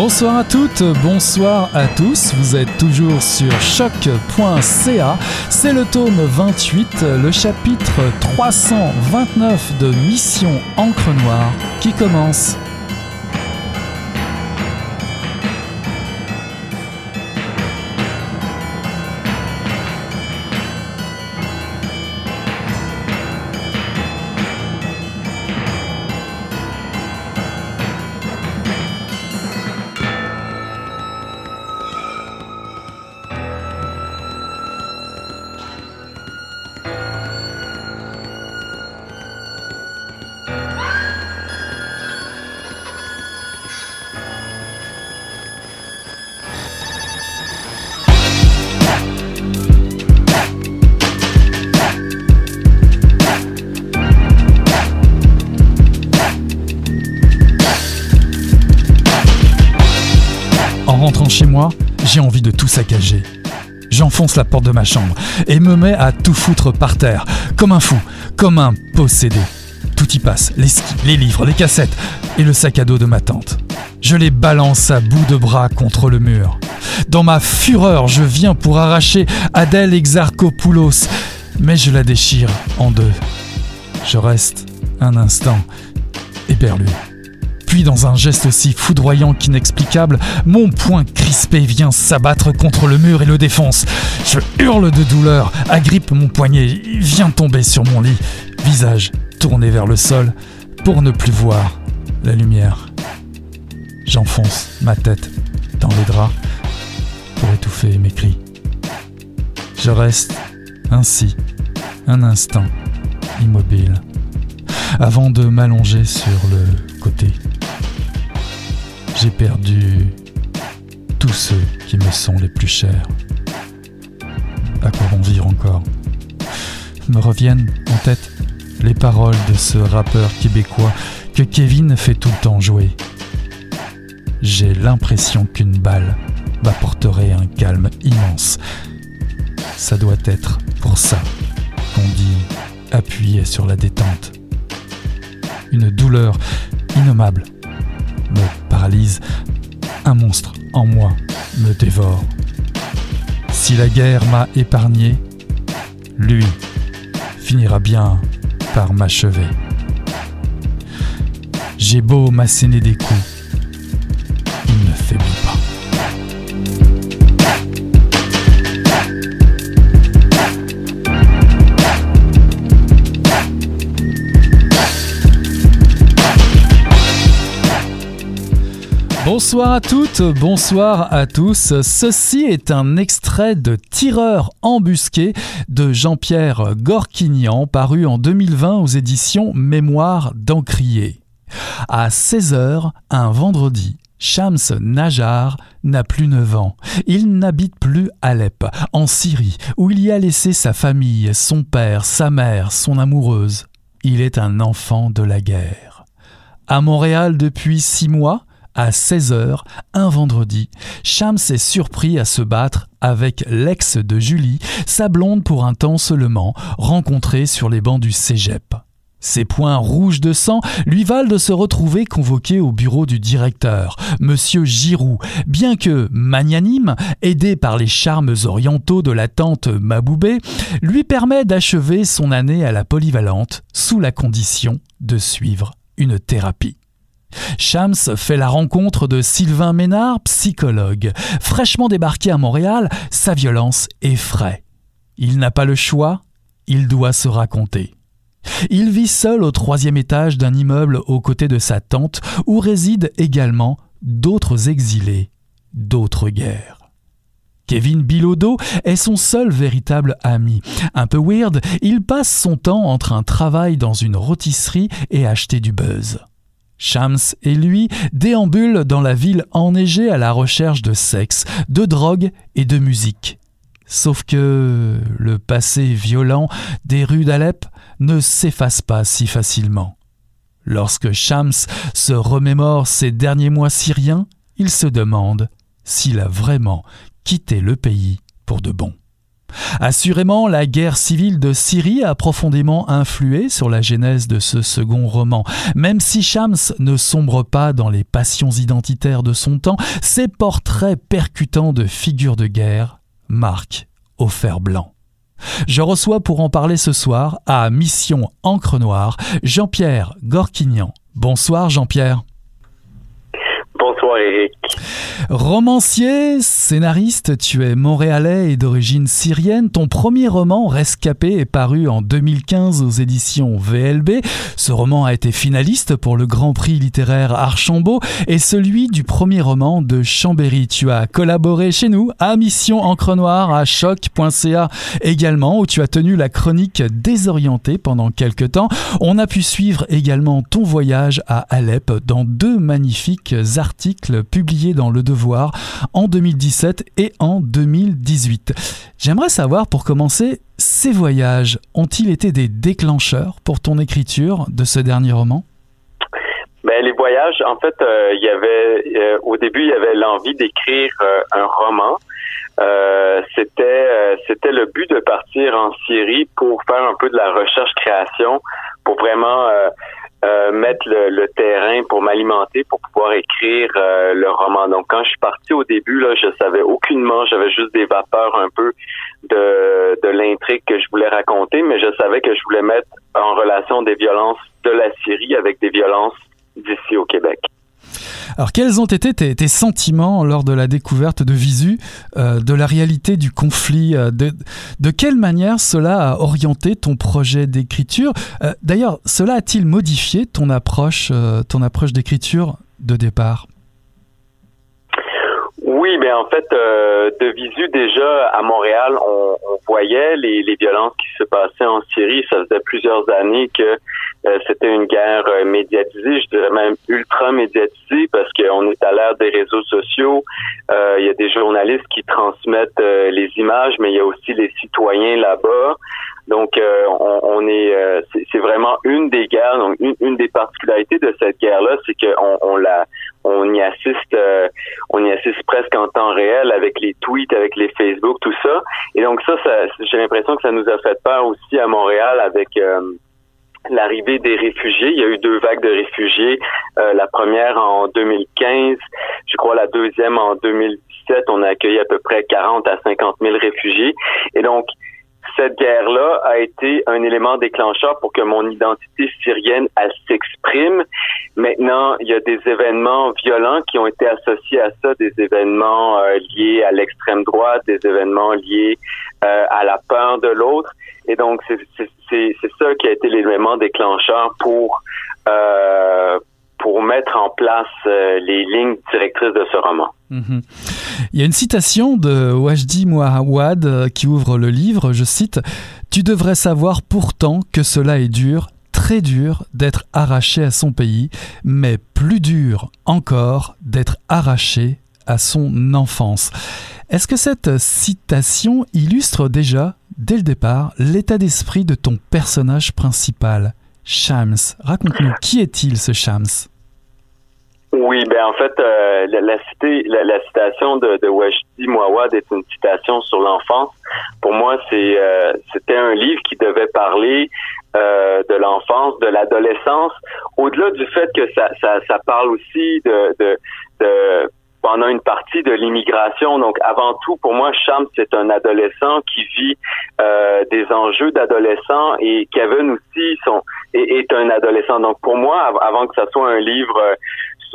Bonsoir à toutes, bonsoir à tous, vous êtes toujours sur choc.ca, c'est le tome 28, le chapitre 329 de Mission Encre Noire qui commence. J'enfonce la porte de ma chambre et me mets à tout foutre par terre, comme un fou, comme un possédé. Tout y passe, les skis, les livres, les cassettes et le sac à dos de ma tante. Je les balance à bout de bras contre le mur. Dans ma fureur, je viens pour arracher Adèle Exarchopoulos, mais je la déchire en deux. Je reste un instant éperdu. Puis, dans un geste aussi foudroyant qu'inexplicable, mon poing crispé vient s'abattre contre le mur et le défonce. Je hurle de douleur, agrippe mon poignet, vient tomber sur mon lit, visage tourné vers le sol pour ne plus voir la lumière. J'enfonce ma tête dans les draps pour étouffer mes cris. Je reste ainsi un instant immobile avant de m'allonger sur le côté j'ai perdu tous ceux qui me sont les plus chers. À quoi bon vivre encore? Me reviennent en tête les paroles de ce rappeur québécois que Kevin fait tout le temps jouer. J'ai l'impression qu'une balle m'apporterait un calme immense. Ça doit être pour ça qu'on dit appuyer sur la détente. Une douleur innommable me paralyse, un monstre en moi me dévore. Si la guerre m'a épargné, lui finira bien par m'achever. J'ai beau m'asséner des coups, Bonsoir à toutes, bonsoir à tous. Ceci est un extrait de Tireur embusqué de Jean-Pierre Gorquignan, paru en 2020 aux éditions Mémoire d'Encrier. À 16h, un vendredi, Shams Najar n'a plus 9 ans. Il n'habite plus Alep, en Syrie, où il y a laissé sa famille, son père, sa mère, son amoureuse. Il est un enfant de la guerre. À Montréal depuis six mois, à 16h, un vendredi, Shams est surpris à se battre avec l'ex de Julie, sa blonde pour un temps seulement, rencontrée sur les bancs du cégep. Ses poings rouges de sang lui valent de se retrouver convoqué au bureau du directeur, Monsieur Giroux, bien que magnanime, aidé par les charmes orientaux de la tante Maboubé, lui permet d'achever son année à la polyvalente sous la condition de suivre une thérapie. Shams fait la rencontre de Sylvain Ménard, psychologue. Fraîchement débarqué à Montréal, sa violence effraie. Il n'a pas le choix, il doit se raconter. Il vit seul au troisième étage d'un immeuble aux côtés de sa tante, où résident également d'autres exilés, d'autres guerres. Kevin Bilodeau est son seul véritable ami. Un peu weird, il passe son temps entre un travail dans une rôtisserie et acheter du buzz. Shams et lui déambulent dans la ville enneigée à la recherche de sexe, de drogue et de musique. Sauf que le passé violent des rues d'Alep ne s'efface pas si facilement. Lorsque Shams se remémore ses derniers mois syriens, il se demande s'il a vraiment quitté le pays pour de bon. Assurément, la guerre civile de Syrie a profondément influé sur la genèse de ce second roman. Même si Shams ne sombre pas dans les passions identitaires de son temps, ses portraits percutants de figures de guerre marquent au fer blanc. Je reçois pour en parler ce soir à Mission Encre Noire Jean-Pierre Gorquignan. Bonsoir Jean-Pierre. Bonsoir Eric. Romancier, scénariste, tu es montréalais et d'origine syrienne. Ton premier roman, Rescapé, est paru en 2015 aux éditions VLB. Ce roman a été finaliste pour le Grand Prix littéraire Archambault et celui du premier roman de Chambéry. Tu as collaboré chez nous à Mission Encre Noire, à choc.ca également, où tu as tenu la chronique désorientée pendant quelques temps. On a pu suivre également ton voyage à Alep dans deux magnifiques articles publiés dans Le Devoir en 2017 et en 2018. J'aimerais savoir pour commencer, ces voyages ont-ils été des déclencheurs pour ton écriture de ce dernier roman? Ben, les voyages, en fait, euh, y avait euh, au début, il y avait l'envie d'écrire euh, un roman. c'était c'était le but de partir en Syrie pour faire un peu de la recherche création, pour vraiment euh, mettre le, terrain pour m'alimenter pour pouvoir écrire euh, le roman. Donc quand je suis parti au début là, je savais aucunement, j'avais juste des vapeurs un peu de, de l'intrigue que je voulais raconter, mais je savais que je voulais mettre en relation des violences de la Syrie avec des violences d'ici au Québec. Alors, quels ont été tes, sentiments lors de la découverte de Visu, euh, de la réalité du conflit euh, de, quelle manière cela a orienté ton projet d'écriture euh, D'ailleurs, cela a-t-il modifié ton approche, ton approche d'écriture de départ? Oui, mais en fait, de visu déjà à Montréal, on, voyait les, les, violences qui se passaient en Syrie. Ça faisait plusieurs années que euh, c'était une guerre euh, médiatisée, je dirais même ultra médiatisée, parce qu'on est à l'ère des réseaux sociaux. Euh, il y a des journalistes qui transmettent les images, mais il y a aussi les citoyens là-bas. Donc, on, on, est, c'est vraiment une des guerres. Donc, une, une des particularités de cette guerre-là, c'est qu'on on la, on y assiste, on y assiste presque en temps réel avec les tweets, avec les Facebook, tout ça. Et donc ça, ça j'ai l'impression que ça nous a fait peur aussi à Montréal avec l'arrivée des réfugiés. Il y a eu deux vagues de réfugiés. Euh, la première en 2015, je crois la deuxième en 2017. On a accueilli à peu près 40 à 50 000 réfugiés. Et donc, cette guerre-là a été un élément déclencheur pour que mon identité syrienne elle s'exprime. Maintenant, il y a des événements violents qui ont été associés à ça, des événements euh, liés à l'extrême droite, des événements liés euh, à la peur de l'autre. Et donc, c'est ça qui a été l'élément déclencheur pour euh, pour mettre en place euh, les lignes directrices de ce roman. Mhm. Il y a une citation de Wajdi Mouawad euh, qui ouvre le livre, je cite, Tu devrais savoir pourtant que cela est dur, très dur d'être arraché à son pays, mais plus dur encore d'être arraché à son enfance. Est-ce que cette citation illustre déjà dès le départ l'état d'esprit de ton personnage principal, Shams? Raconte-nous, qui est-il ce Shams? Oui, ben en fait, euh, la, cité, la, citation de, de Wajdi Mouawad est une citation sur l'enfance. Pour moi, c'est euh, c'était un livre qui devait parler euh, de l'enfance, de l'adolescence, au-delà du fait que ça, ça, ça parle aussi de, de, de pendant une partie de l'immigration. Donc, avant tout, pour moi, Cham, c'est un adolescent qui vit euh, des enjeux d'adolescent et Kevin aussi sont, est, un adolescent. Donc, pour moi, avant que ça soit un livre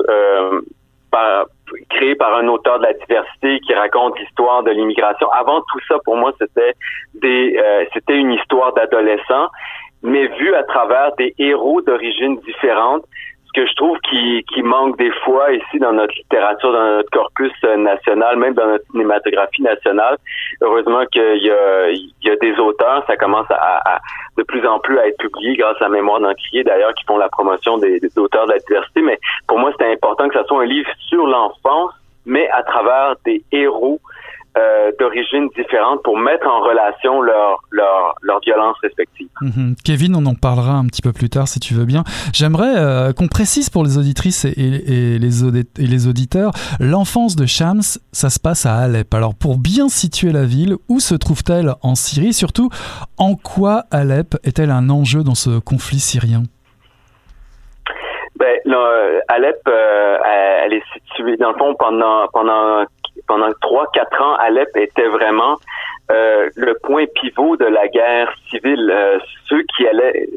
euh, par, créé par un auteur de la diversité qui raconte l'histoire de l'immigration, avant tout ça, pour moi, c'était des, euh, c'était une histoire d'adolescent, mais vue à travers des héros d'origines différentes que je trouve qui, qui manque des fois ici dans notre littérature, dans notre corpus euh, national, même dans notre cinématographie nationale. Heureusement qu'il y a, il y a des auteurs, ça commence à, de plus en plus à être publié grâce à Mémoire d'Encrier d'ailleurs, qui font la promotion des, des, auteurs de la diversité. Mais pour moi, c'était important que ça soit un livre sur l'enfance, mais à travers des héros euh, d'origines différentes pour mettre en relation leurs leur, leur violences respectives. Mhm. Kevin, on en parlera un petit peu plus tard si tu veux bien. J'aimerais euh, qu'on précise pour les auditrices et, et, les, et les auditeurs, l'enfance de Shams, ça se passe à Alep. Alors pour bien situer la ville, où se trouve-t-elle en Syrie? Surtout, en quoi Alep est-elle un enjeu dans ce conflit syrien? Ben, Alep, euh, elle est située dans le fond pendant pendant pendant trois quatre ans. Alep était vraiment euh, le point pivot de la guerre civile. Euh, ceux qui allaient,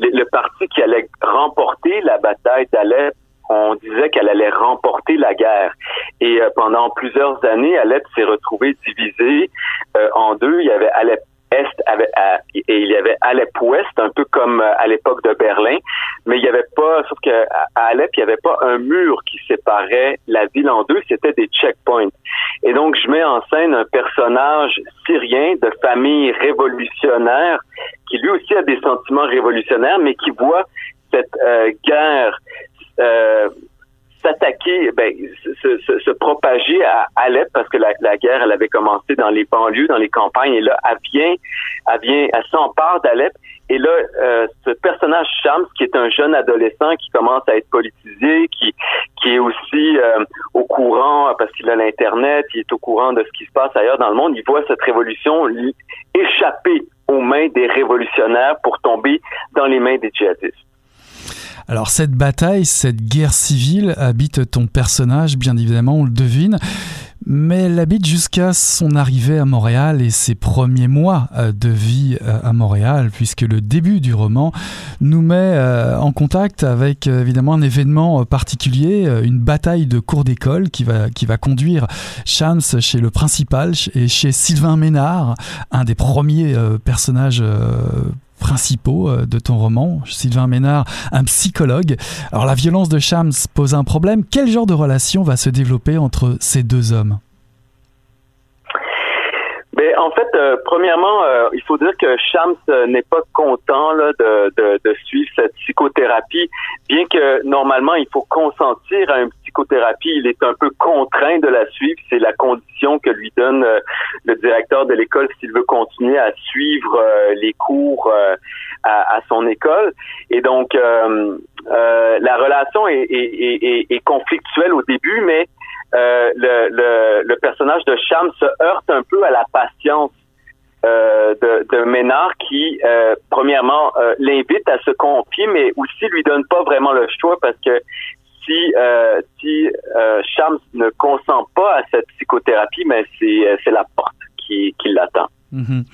le, parti qui allait remporter la bataille d'Alep on disait qu'elle allait remporter la guerre. Et pendant plusieurs années, Alep s'est retrouvé divisé en deux. Il y avait Alep est avait, et il y avait Alep Ouest, un peu comme euh, à l'époque de Berlin, mais il y avait pas, sauf qu'à Alep, il n'y avait pas un mur qui séparait la ville en deux, c'était des checkpoints. Et donc, je mets en scène un personnage syrien de famille révolutionnaire qui lui aussi a des sentiments révolutionnaires, mais qui voit cette euh, guerre euh, s'attaquer, ben, se, se, se, propager à Alep parce que la, la, guerre, elle avait commencé dans les banlieues, dans les campagnes, et là, elle vient, elle vient, elle s'empare d'Alep. Et là, euh, ce personnage Shams, qui est un jeune adolescent qui commence à être politisé, qui qui est aussi euh, au courant parce qu'il a l'internet, il est au courant de ce qui se passe ailleurs dans le monde. Il voit cette révolution échapper aux mains des révolutionnaires pour tomber dans les mains des djihadistes. Alors cette bataille, cette guerre civile habite ton personnage, bien évidemment, on le devine. Mais elle habite jusqu'à son arrivée à Montréal et ses premiers mois euh, de vie euh, à Montréal, puisque le début du roman nous met euh, en contact avec évidemment un événement particulier, une bataille de cours d'école qui va, qui va conduire Shams chez le principal et chez Sylvain Ménard, un des premiers personnages principaux euh, de ton roman, Sylvain Ménard, un psychologue. Alors la violence de Shams pose un problème. Quel genre de relation va se développer entre ces deux hommes? Ben, en fait, euh, premièrement, euh, il faut dire que Shams n'est pas content de, de, suivre cette psychothérapie, bien que normalement il faut consentir à une psychothérapie, il est un peu contraint de la suivre. C'est la condition que lui donne le directeur de l'école s'il veut continuer à suivre les cours à, son école. Et donc, la relation est, conflictuelle au début, mais euh, le, personnage de Cham se heurte un peu à la patience euh, de, Ménard qui, euh, premièrement, euh, l'invite à se confier, mais aussi lui donne pas vraiment le choix parce que si si Cham ne consent pas à cette psychothérapie, mais c'est c'est la porte qui, qui l'attend. Mm-hmm.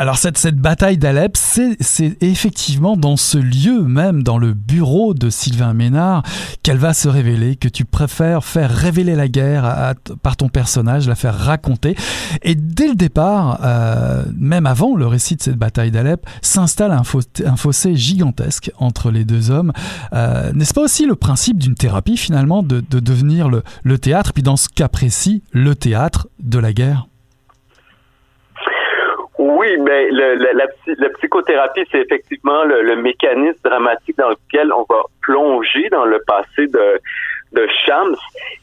Alors cette, cette bataille d'Alep, c'est effectivement dans ce lieu même, dans le bureau de Sylvain Ménard, qu'elle va se révéler, que tu préfères faire révéler la guerre par ton personnage, la faire raconter. Et dès le départ, euh, même avant le récit de cette bataille d'Alep, s'installe un, fossé gigantesque entre les deux hommes. Euh, n'est-ce pas aussi le principe d'une thérapie finalement de, de devenir le, le théâtre, puis dans ce cas précis, le théâtre de la guerre? Oui, mais le, la, psychothérapie, c'est effectivement le, mécanisme dramatique dans lequel on va plonger dans le passé de, de Shams.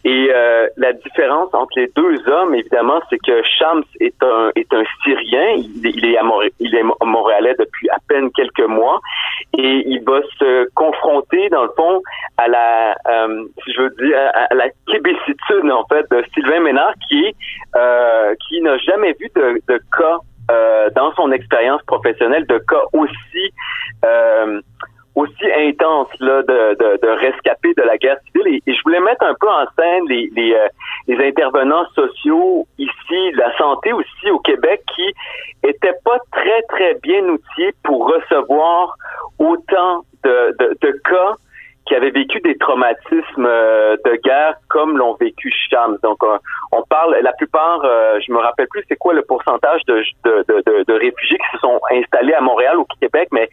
Et euh, la différence entre les deux hommes, évidemment, c'est que Shams est un est un Syrien. Il, est à montréalais depuis à peine quelques mois, et il va se confronter, dans le fond, à la, euh, si je veux dire, à, la québécitude en fait de Sylvain Ménard, qui euh, qui n'a jamais vu de cas euh, dans son expérience professionnelle de cas aussi euh, aussi intense là, de, de, de rescapés de la guerre civile. Et, je voulais mettre un peu en scène les, les, euh, les, intervenants sociaux ici, la santé aussi au Québec, qui étaient pas très, très bien outillés pour recevoir autant de, de, de cas qui avaient vécu des traumatismes euh, de guerre comme l'ont vécu Shams. Donc, euh, on parle, la plupart, euh, je me rappelle plus c'est quoi le pourcentage de, de, réfugiés qui se sont installés à Montréal ou au Québec, mais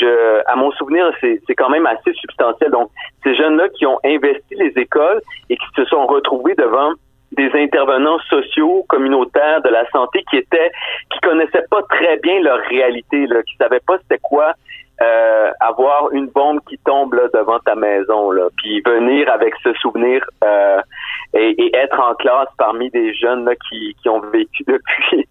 je, à mon souvenir, c'est quand même assez substantiel. Donc, ces jeunes-là qui ont investi les écoles et qui se sont retrouvés devant des intervenants sociaux, communautaires de la santé qui étaient, qui connaissaient pas très bien leur réalité, là, qui savaient pas c'était quoi euh, avoir une bombe qui tombe là, devant ta maison, là, puis venir avec ce souvenir euh, et, être en classe parmi des jeunes qui, qui ont vécu depuis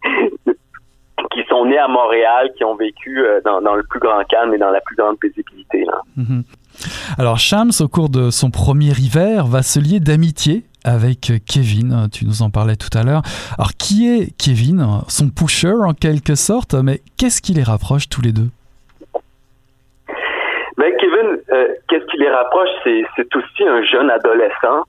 qui sont nés à Montréal, qui ont vécu euh, dans, dans, le plus grand calme et dans la plus grande paisibilité. Là. Mhm. Alors Shams, au cours de son premier hiver, va se lier d'amitié avec Kevin, tu nous en parlais tout à l'heure. Alors qui est Kevin? Son pusher en quelque sorte, mais qu'est-ce qui les rapproche tous les deux? Ben, Kevin, euh, qu'est-ce qui les rapproche? C'est aussi un jeune adolescent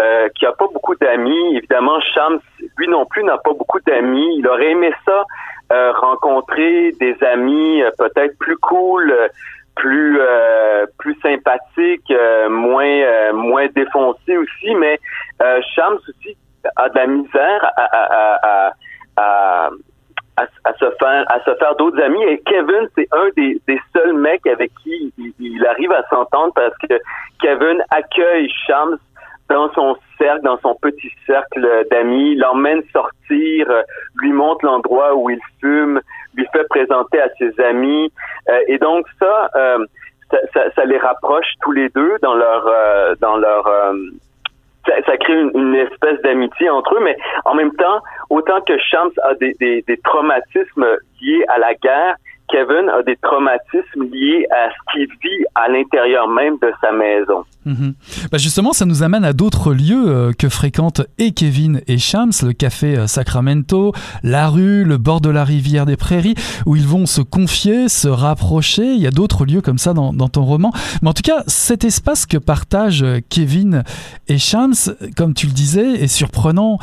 euh, qui a pas beaucoup d'amis. Évidemment, Shams, lui non plus, n'a pas beaucoup d'amis. Il aurait aimé ça, euh, rencontrer des amis euh, peut-être plus cool, plus plus sympathiques, moins moins défoncés aussi. Mais Shams aussi a de la misère à, à, à, à se faire à se faire d'autres amis et Kevin c'est un des, des seuls mecs avec qui il, il arrive à s'entendre parce que Kevin accueille Shams dans son cercle, dans son petit cercle d'amis, l'emmène sortir, euh, lui montre l'endroit où il fume, lui fait présenter à ses amis. Euh, et donc ça, euh, ça, ça, ça, les rapproche tous les deux dans leur dans leur ça, ça, crée une, espèce d'amitié entre eux, mais en même temps, autant que Shams a des, des, des traumatismes liés à la guerre, Kevin a des traumatismes liés à ce qu'il vit à l'intérieur même de sa maison. Bah, justement, ça nous amène à d'autres lieux euh, que fréquentent et Kevin et Shams, le café euh, Sacramento, la rue, le bord de la rivière des Prairies, où ils vont se confier, se rapprocher. Il y a d'autres lieux comme ça dans, ton roman. Mais en tout cas, cet espace que partagent euh, Kevin et Shams, comme tu le disais, est surprenant,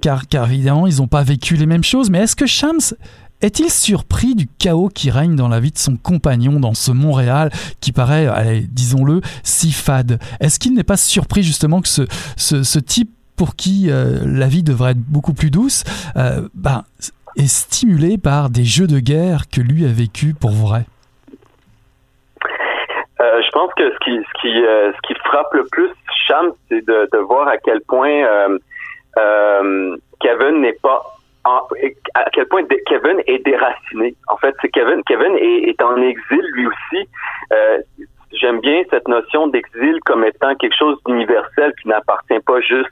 car évidemment, ils n'ont pas vécu les mêmes choses. Mais est-ce que Shams est-il surpris du chaos qui règne dans la vie de son compagnon dans ce Montréal qui paraît, disons-le, si fade? Est-ce qu'il n'est pas surpris justement que ce, ce, type pour qui euh, la vie devrait être beaucoup plus douce euh, ben, est stimulé par des jeux de guerre que lui a vécu pour vrai? Euh, je pense que ce qui, ce qui, ce qui frappe le plus Cham, c'est de, de, voir à quel point Kevin n'est pas à quel point Kevin est déraciné. En fait, c'est Kevin. Kevin est, est, en exil lui aussi. Euh, J'aime bien cette notion d'exil comme étant quelque chose d'universel qui n'appartient pas juste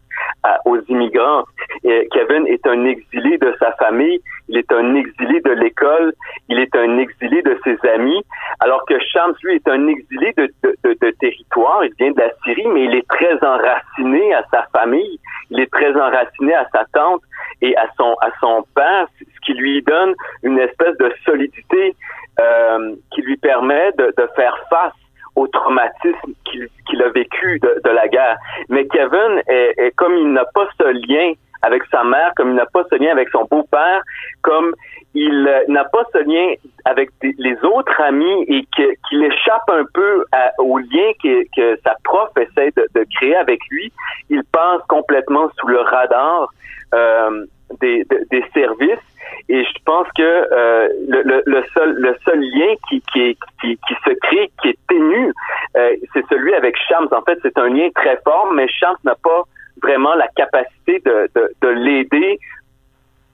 aux immigrants. Kevin est un exilé de sa famille, il est un exilé de l'école, il est un exilé de ses amis, alors que Shams, lui, est un exilé de, de, de, de territoire, il vient de la Syrie, mais il est très enraciné à sa famille, il est très enraciné à sa tante et à son à son père, ce qui lui donne une espèce de solidité euh, qui lui permet de, de faire face au traumatisme qu'il a vécu de, de, la guerre. Mais Kevin, est, est comme il n'a pas ce lien avec sa mère, comme il n'a pas ce lien avec son beau-père, comme il euh, n'a pas ce lien avec les autres amis et qu'il échappe un peu au lien que, que, sa prof essaie de, de, créer avec lui, il passe complètement sous le radar euh, des, des, services. Et je pense que euh, le, le, seul le seul lien qui qui, qui, qui se crée, qui est ténu, euh, c'est celui avec Shams. En fait, c'est un lien très fort, mais Shams n'a pas vraiment la capacité de, de, de l'aider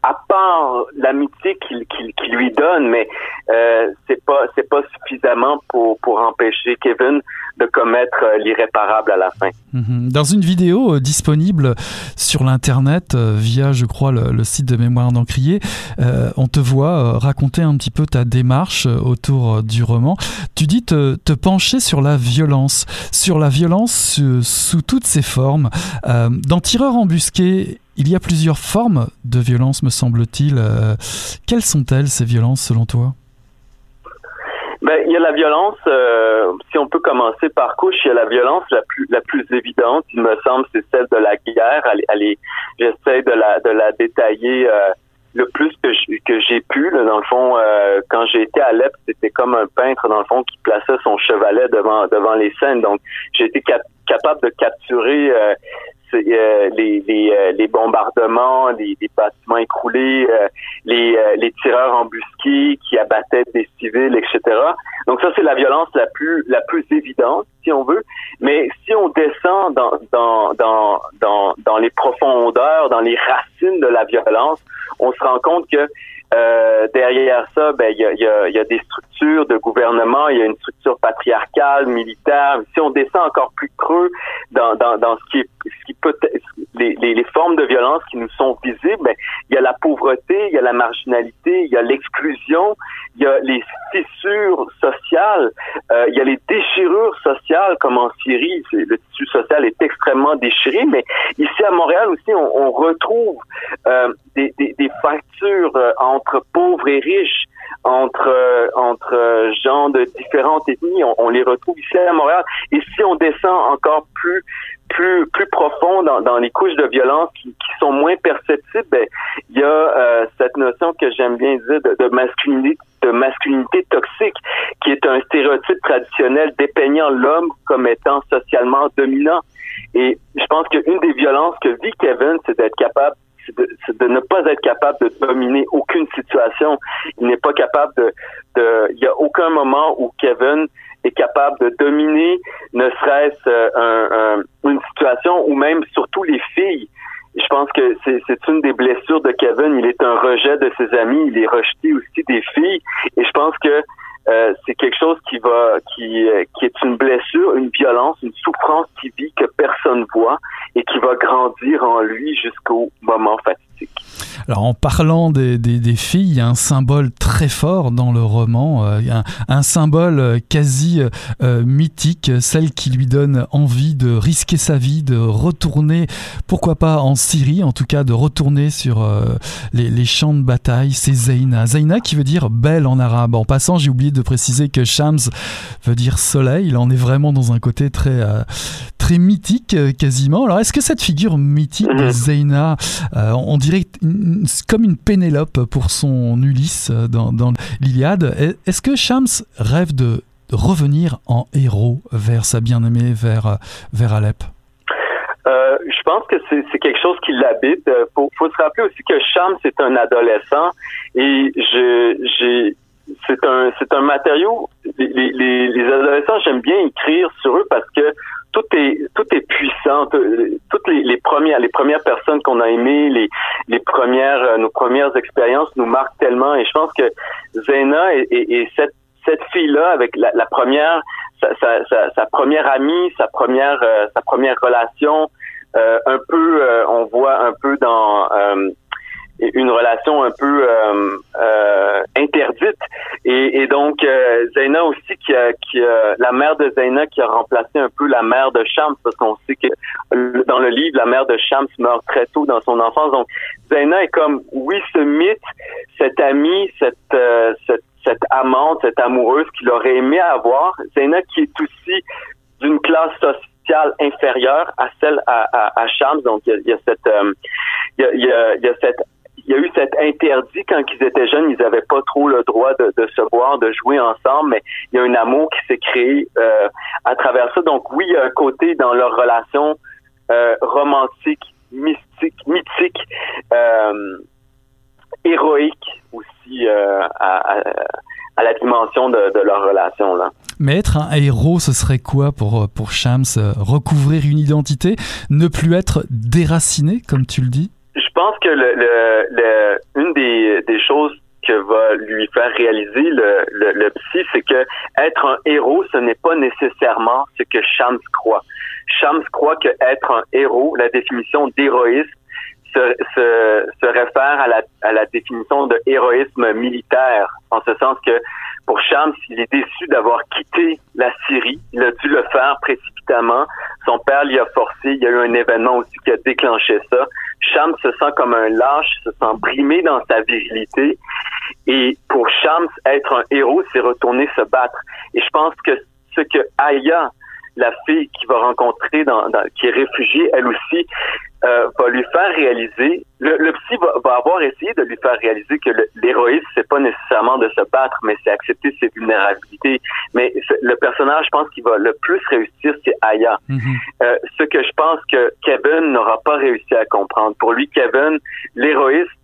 à part l'amitié qu'il lui donne, mais euh, c'est pas c'est pas suffisamment pour pour empêcher Kevin de commettre euh, l'irréparable à la fin. Mhm. Dans une vidéo euh, disponible sur l'internet via, je crois, le, site de Mémoire d'Encrier, on te voit raconter un petit peu ta démarche autour du roman. Tu dis te, te pencher sur la violence, sur la violence sous toutes ses formes. dans Tireur embusqué il y a plusieurs formes de violence, me semble-t-il. Euh, quelles sont-elles, ces violences, selon toi? Ben, il y a la violence, euh, si on peut commencer par couche, il y a la violence la plus la plus évidente, il me semble, c'est celle de la guerre. Elle, j'essaie de la de la détailler euh, le plus que j'ai pu. dans le fond, quand j'ai été à Alep, c'était comme un peintre dans le fond qui plaçait son chevalet devant devant les scènes. Donc, j'ai été capable de capturer euh, les, euh, les, bombardements, les, les, bâtiments écroulés, euh, les, les tireurs embusqués qui abattaient des civils, etc. Donc ça, c'est la violence la plus la plus évidente, si on veut. Mais si on descend dans, dans, dans, dans les profondeurs, dans les racines de la violence, on se rend compte que euh, derrière ça, ben il y a, y, a, y a, des structures de gouvernement, il y a une structure patriarcale, militaire. Si on descend encore plus creux dans, dans, dans ce qui ce qui peut les, les, formes de violence qui nous sont visibles, ben, il y a la pauvreté, il y a la marginalité, il y a l'exclusion, il y a les fissures sociales, euh, il y a les déchirures sociales, comme en Syrie, le tissu social est extrêmement déchiré, mais ici à Montréal aussi, on, on retrouve euh, des, des, des, fractures euh, entre pauvres et riches, entre entre gens de différentes ethnies, on, les retrouve ici à Montréal. Et si on descend encore plus plus plus profond dans, les couches de violence qui, sont moins perceptibles, ben, il y a euh, cette notion que j'aime bien dire de, de, masculinité de masculinité toxique, qui est un stéréotype traditionnel dépeignant l'homme comme étant socialement dominant. Et je pense qu'une des violences que vit Kevin, c'est d'être capable de, de, ne pas être capable de dominer aucune situation. Il n'est pas capable de, de il y a aucun moment où Kevin est capable de dominer ne serait-ce euh, un, un, une situation ou même surtout les filles. Je pense que c'est une des blessures de Kevin. Il est un rejet de ses amis. Il est rejeté aussi des filles. Et je pense que euh, c'est quelque chose qui va, qui, euh, qui est une blessure, une violence, une souffrance qui vit que personne voit et qui va grandir en lui jusqu'au moment fatidique. Alors en parlant des, filles, il y a un symbole très fort dans le roman, euh, un, un, symbole euh, quasi euh, mythique, celle qui lui donne envie de risquer sa vie, de retourner, pourquoi pas en Syrie, en tout cas de retourner sur les, champs de bataille, c'est Zaina. Zaina qui veut dire belle en arabe. En passant, j'ai oublié de préciser que Shams veut dire soleil, il en est vraiment dans un côté très, très mythique quasiment. Alors est-ce que cette figure mythique de mhm. Zaina, on dirait comme une Pénélope pour son Ulysse dans, dans l'Iliade. Est-ce que Shams rêve de revenir en héros vers sa bien-aimée, vers, vers Alep? Euh, je pense que c'est quelque chose qui l'habite. Il euh, faut, faut, se rappeler aussi que Shams est un adolescent et j'ai c'est un c'est un matériau. Les, les, les adolescents, j'aime bien écrire sur eux parce que tout est tout est puissant. Toutes les, les premières les premières personnes qu'on a aimées, les les premières euh, nos premières expériences nous marquent tellement. Et je pense que Zena et, et, et cette cette fille là avec la, première sa, sa, sa, première amie, sa première euh, sa première relation, euh, un peu euh, on voit un peu dans une relation un peu euh, euh, interdite. Et, et donc, euh, Zaina aussi, qui a, qui a, la mère de Zaina qui a remplacé un peu la mère de Shams, parce qu'on sait que dans le livre, la mère de Shams meurt très tôt dans son enfance. Donc, Zaina est comme, oui, ce mythe, cette amie, cette, euh, cette, cette amante, cette amoureuse qu'il aurait aimé avoir. Zaina qui est aussi d'une classe sociale inférieure à celle à, à, à Shams. Donc, il y a, cette, euh, y a, il y a, il y a cette il y a eu cet interdit quand ils étaient jeunes, ils n'avaient pas trop le droit de, se voir, de jouer ensemble, mais il y a un amour qui s'est créé euh, à travers ça. Donc oui, il y a un côté dans leur relation euh, romantique, mystique, mythique, euh, héroïque aussi à, la dimension de, de leur relation. Mais être un héros, ce serait quoi pour, pour Shams Recouvrir une identité Ne plus être déraciné, comme tu le dis? Pense que le, le, le une des, des choses que va lui faire réaliser le, le, le psy, c'est que être un héros, ce n'est pas nécessairement ce que Shams croit. Shams croit que être un héros, la définition d'héroïsme, se, se, se, réfère à la, à la définition de héroïsme militaire, en ce sens que pour Shams, il est déçu d'avoir quitté la Syrie. Il a dû le faire précipitamment. Son père l'y a forcé. Il y a eu un événement aussi qui a déclenché ça. Shams se sent comme un lâche, se sent brimé dans sa virilité. Et pour Shams, être un héros, c'est retourner se battre. Et je pense que ce que Aya, la fille qui va rencontrer, dans, dans qui est réfugiée, elle aussi, euh, va lui faire réaliser, le, le psy va, va, avoir essayé de lui faire réaliser que l'héroïsme, c'est pas nécessairement de se battre, mais c'est accepter ses vulnérabilités. Mais le personnage, je pense, qu'il va le plus réussir, c'est Aya. Mm -hmm. euh, ce que je pense que Kevin n'aura pas réussi à comprendre. Pour lui, Kevin, l'héroïsme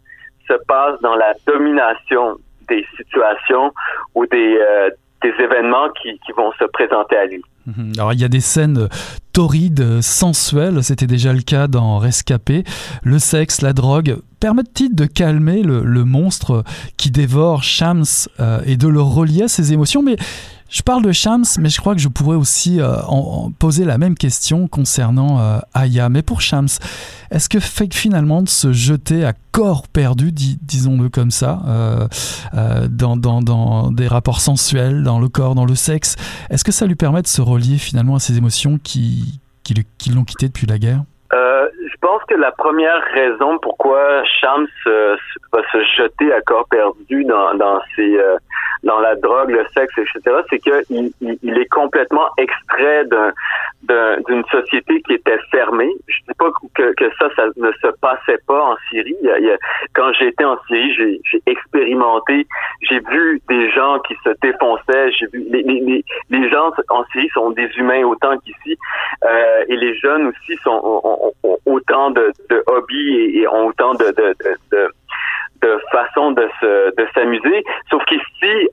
se passe dans la domination des situations ou des, euh, des événements qui, vont se présenter à lui. Mhm. Alors il y a des scènes torrides, sensuelles, c'était déjà le cas dans Rescapé. Le sexe, la drogue permettent-ils de calmer le, monstre qui dévore Shams euh, et de le relier à ses émotions? Mais je parle de Shams, mais je crois que je pourrais aussi euh, poser la même question concernant euh, Aya. Mais pour Shams, est-ce que fait finalement de se jeter à corps perdu, disons-le comme ça, euh, dans, des rapports sensuels, dans le corps, dans le sexe, est-ce que ça lui permet de se relier finalement à ses émotions qui, l'ont quitté depuis la guerre? Pense que la première raison pourquoi Shams va se jeter à corps perdu dans, dans ses dans la drogue, le sexe, etc., c'est qu'il il, est complètement extrait d'une société qui était fermée. Je dis pas que, ça, ça ne se passait pas en Syrie. quand j'étais en Syrie, j'ai expérimenté, j'ai vu des gens qui se défonçaient. J'ai vu les, gens en Syrie sont des humains autant qu'ici, euh, et les jeunes aussi sont ont, autant de, hobbies et, ont autant de, de, de façon de se de s'amuser. Sauf qu'ici,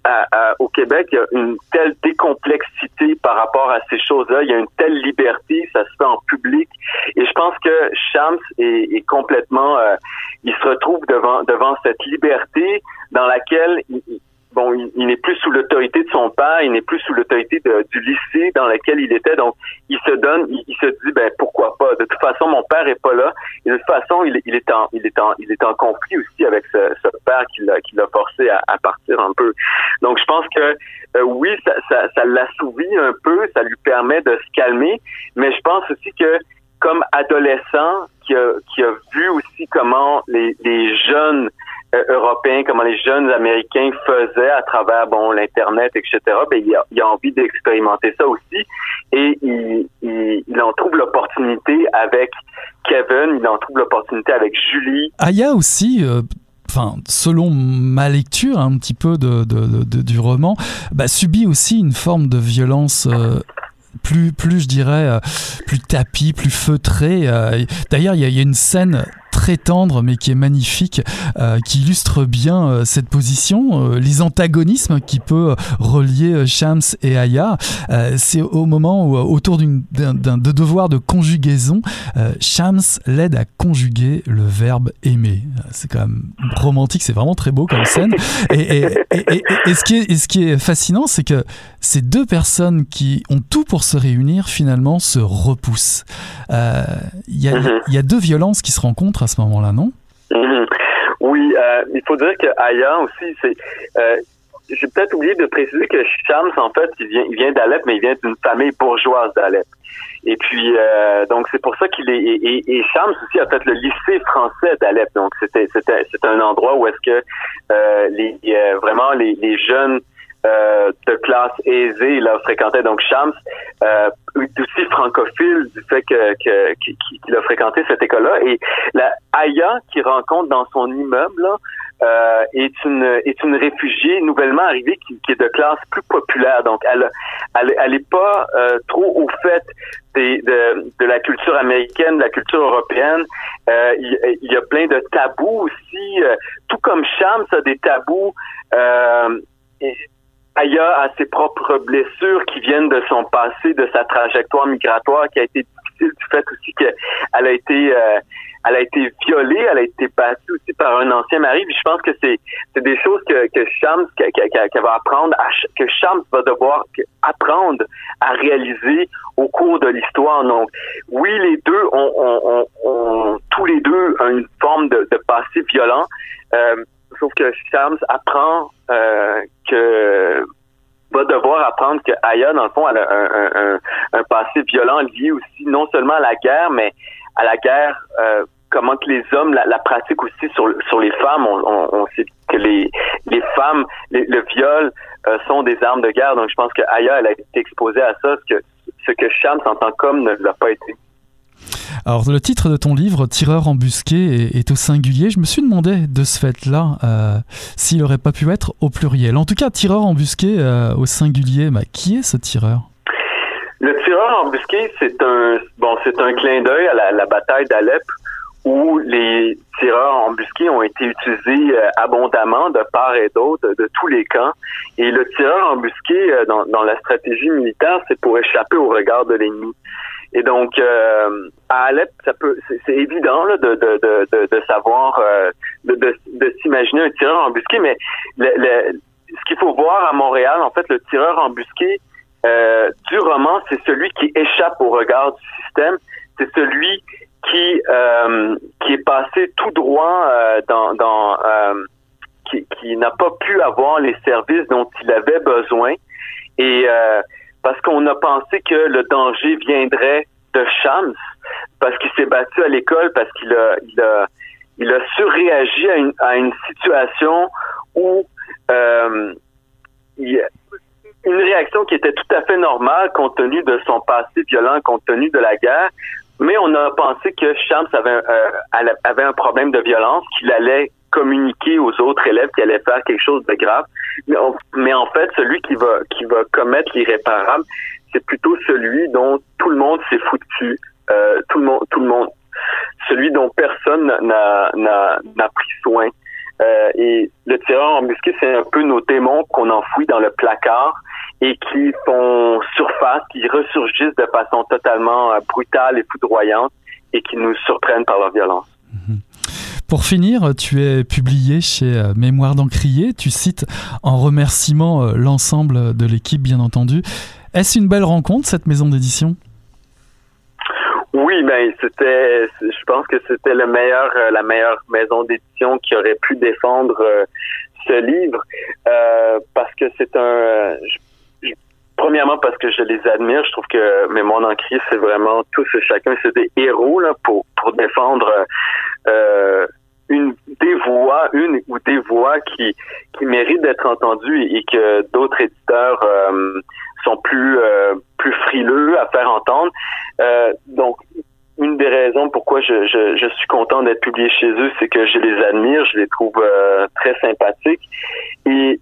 au Québec, il y a une telle décomplexité par rapport à ces choses-là. Il y a une telle liberté, ça se fait en public. Et je pense que Shams est, est complètement, euh, il se retrouve devant devant cette liberté dans laquelle il, bon, il, n'est plus sous l'autorité de son père, il n'est plus sous l'autorité du lycée dans lequel il était. Donc, il se donne, il, se dit, ben pourquoi pas? De toute façon, mon père est pas là. Et de toute façon, il, il est en, il est en, il est en conflit aussi avec ce, ce père qui l'a, qui l'a forcé à, à, partir un peu. Donc, je pense que euh, oui, ça, ça, ça l'assouvit un peu, ça lui permet de se calmer. Mais je pense aussi que comme adolescent, qui a, qui a vu aussi comment les, les jeunes comment les jeunes américains faisaient à travers bon l'internet, etc. Ben il a, a envie d'expérimenter ça aussi et il, en trouve l'opportunité avec Kevin, il en trouve l'opportunité avec Julie. Aya aussi. Euh, enfin, selon ma lecture un petit peu du roman, bah, subit aussi une forme de violence euh, plus, plus je dirais, plus tapis, plus feutré. D'ailleurs, il y, a une scène très tendre mais qui est magnifique, euh, qui illustre bien euh, cette position, euh, les antagonismes qui peut relier Shams et Aya. c'est au moment où, autour d'un de devoir de conjugaison, Shams l'aide à conjuguer le verbe aimer. C'est quand même romantique, c'est vraiment très beau comme scène. Et, et, ce, qui est, ce qui est fascinant, c'est que ces deux personnes qui ont tout pour se réunir, finalement, se repoussent. Il y, y a deux violences qui se rencontrent ce moment-là, non? Mhm. Oui, euh, il faut dire que Aya aussi, c'est. Euh, j'ai peut-être oublié de préciser que Shams, en fait, il vient, il vient d'Alep, mais il vient d'une famille bourgeoise d'Alep. Et puis, euh, donc c'est pour ça qu'il est. Et, et, Shams aussi a fait le lycée français d'Alep. Donc c'était, c'était, c'est un endroit où est-ce que vraiment les jeunes euh, de classe aisée, il a fréquenté donc Shams, euh, aussi francophile du fait que, qu'il a fréquenté cette école-là. Et la Aya qui rencontre dans son immeuble euh, est une est une réfugiée nouvellement arrivée qui, est de classe plus populaire. Donc elle elle, elle est pas euh, trop au fait des, de, de la culture américaine, de la culture européenne. Euh, il, y a plein de tabous aussi. Euh, tout comme Shams a des tabous. Et, Aya a ses propres blessures qui viennent de son passé, de sa trajectoire migratoire qui a été difficile du fait aussi qu'elle a été euh, elle a été violée, elle a été battue aussi par un ancien mari. Puis je pense que c'est c'est des choses que que Shams qu'elle va apprendre, que Shams va devoir apprendre à réaliser au cours de l'histoire. Donc oui, les deux ont, ont, ont, tous les deux une forme de, de passé violent. Euh, sauf que Shams apprend euh, que va devoir apprendre que Aya, dans le fond, a un, passé violent lié aussi non seulement à la guerre, mais à la guerre, euh, comment que les hommes la, pratiquent aussi sur, sur les femmes. On sait que les, les femmes, le viol euh, sont des armes de guerre. Donc, je pense que Aya, elle a été exposée à ça, ce que, ce que Shams en tant qu'homme ne l'a pas été. Alors le titre de ton livre, Tireur embusqué, est, au singulier. Je me suis demandé de ce fait-là euh, s'il n'aurait pas pu être au pluriel. En tout cas, Tireur embusqué euh, au singulier, bah, qui est ce tireur? Le tireur embusqué, c'est un bon, un clin d'œil à la, bataille d'Alep où les tireurs embusqués ont été utilisés euh, abondamment de part et d'autre, de tous les camps. Et le tireur embusqué dans, dans, la stratégie militaire, c'est pour échapper au regard de l'ennemi. Et donc, euh, à Alep, ça peut, c'est évident là, de, de, de, de, savoir, de, de, s'imaginer un tireur embusqué, mais le, le, ce qu'il faut voir à Montréal, en fait, le tireur embusqué du roman, c'est celui qui échappe au regard du système, c'est celui qui euh, qui est passé tout droit euh, dans, dans euh, qui, qui n'a pas pu avoir les services dont il avait besoin. Et parce qu'on a pensé que le danger viendrait de Shams parce qu'il s'est battu à l'école parce qu'il a il a il a surréagi à une, à une situation où il, une réaction qui était tout à fait normale compte tenu de son passé violent, compte tenu de la guerre, mais on a pensé que Shams avait, euh, avait un problème de violence, qu'il allait communiquer aux autres élèves qu'il allait faire quelque chose de grave. Mais, en fait, celui qui va qui va commettre l'irréparable, c'est plutôt celui dont tout le monde s'est foutu. Euh, tout le monde, tout le monde, celui dont personne n'a n'a pris soin. Euh, et le tireur embusqué, c'est un peu nos démons qu'on enfouit dans le placard et qui font surface, qui ressurgissent de façon totalement euh, brutale et foudroyante et qui nous surprennent par leur violence. Pour finir, tu es publié chez euh, Mémoire d'Encrier. Tu cites en remerciement euh, l'ensemble de l'équipe, bien entendu. Est-ce une belle rencontre, cette maison d'édition? Oui, ben c'était, je pense que c'était le meilleur, la meilleure maison d'édition qui aurait pu défendre ce livre parce que c'est un, Premièrement parce que je les admire, je trouve que mais mon c'est vraiment tous et chacun c'est des héros pour pour défendre euh, une des voix, une ou des voix qui qui méritent d'être entendues et que d'autres éditeurs euh, sont plus euh, plus frileux à faire entendre. Euh, donc une des raisons pourquoi je, je, je suis content d'être publié chez eux, c'est que je les admire, je les trouve très sympathiques et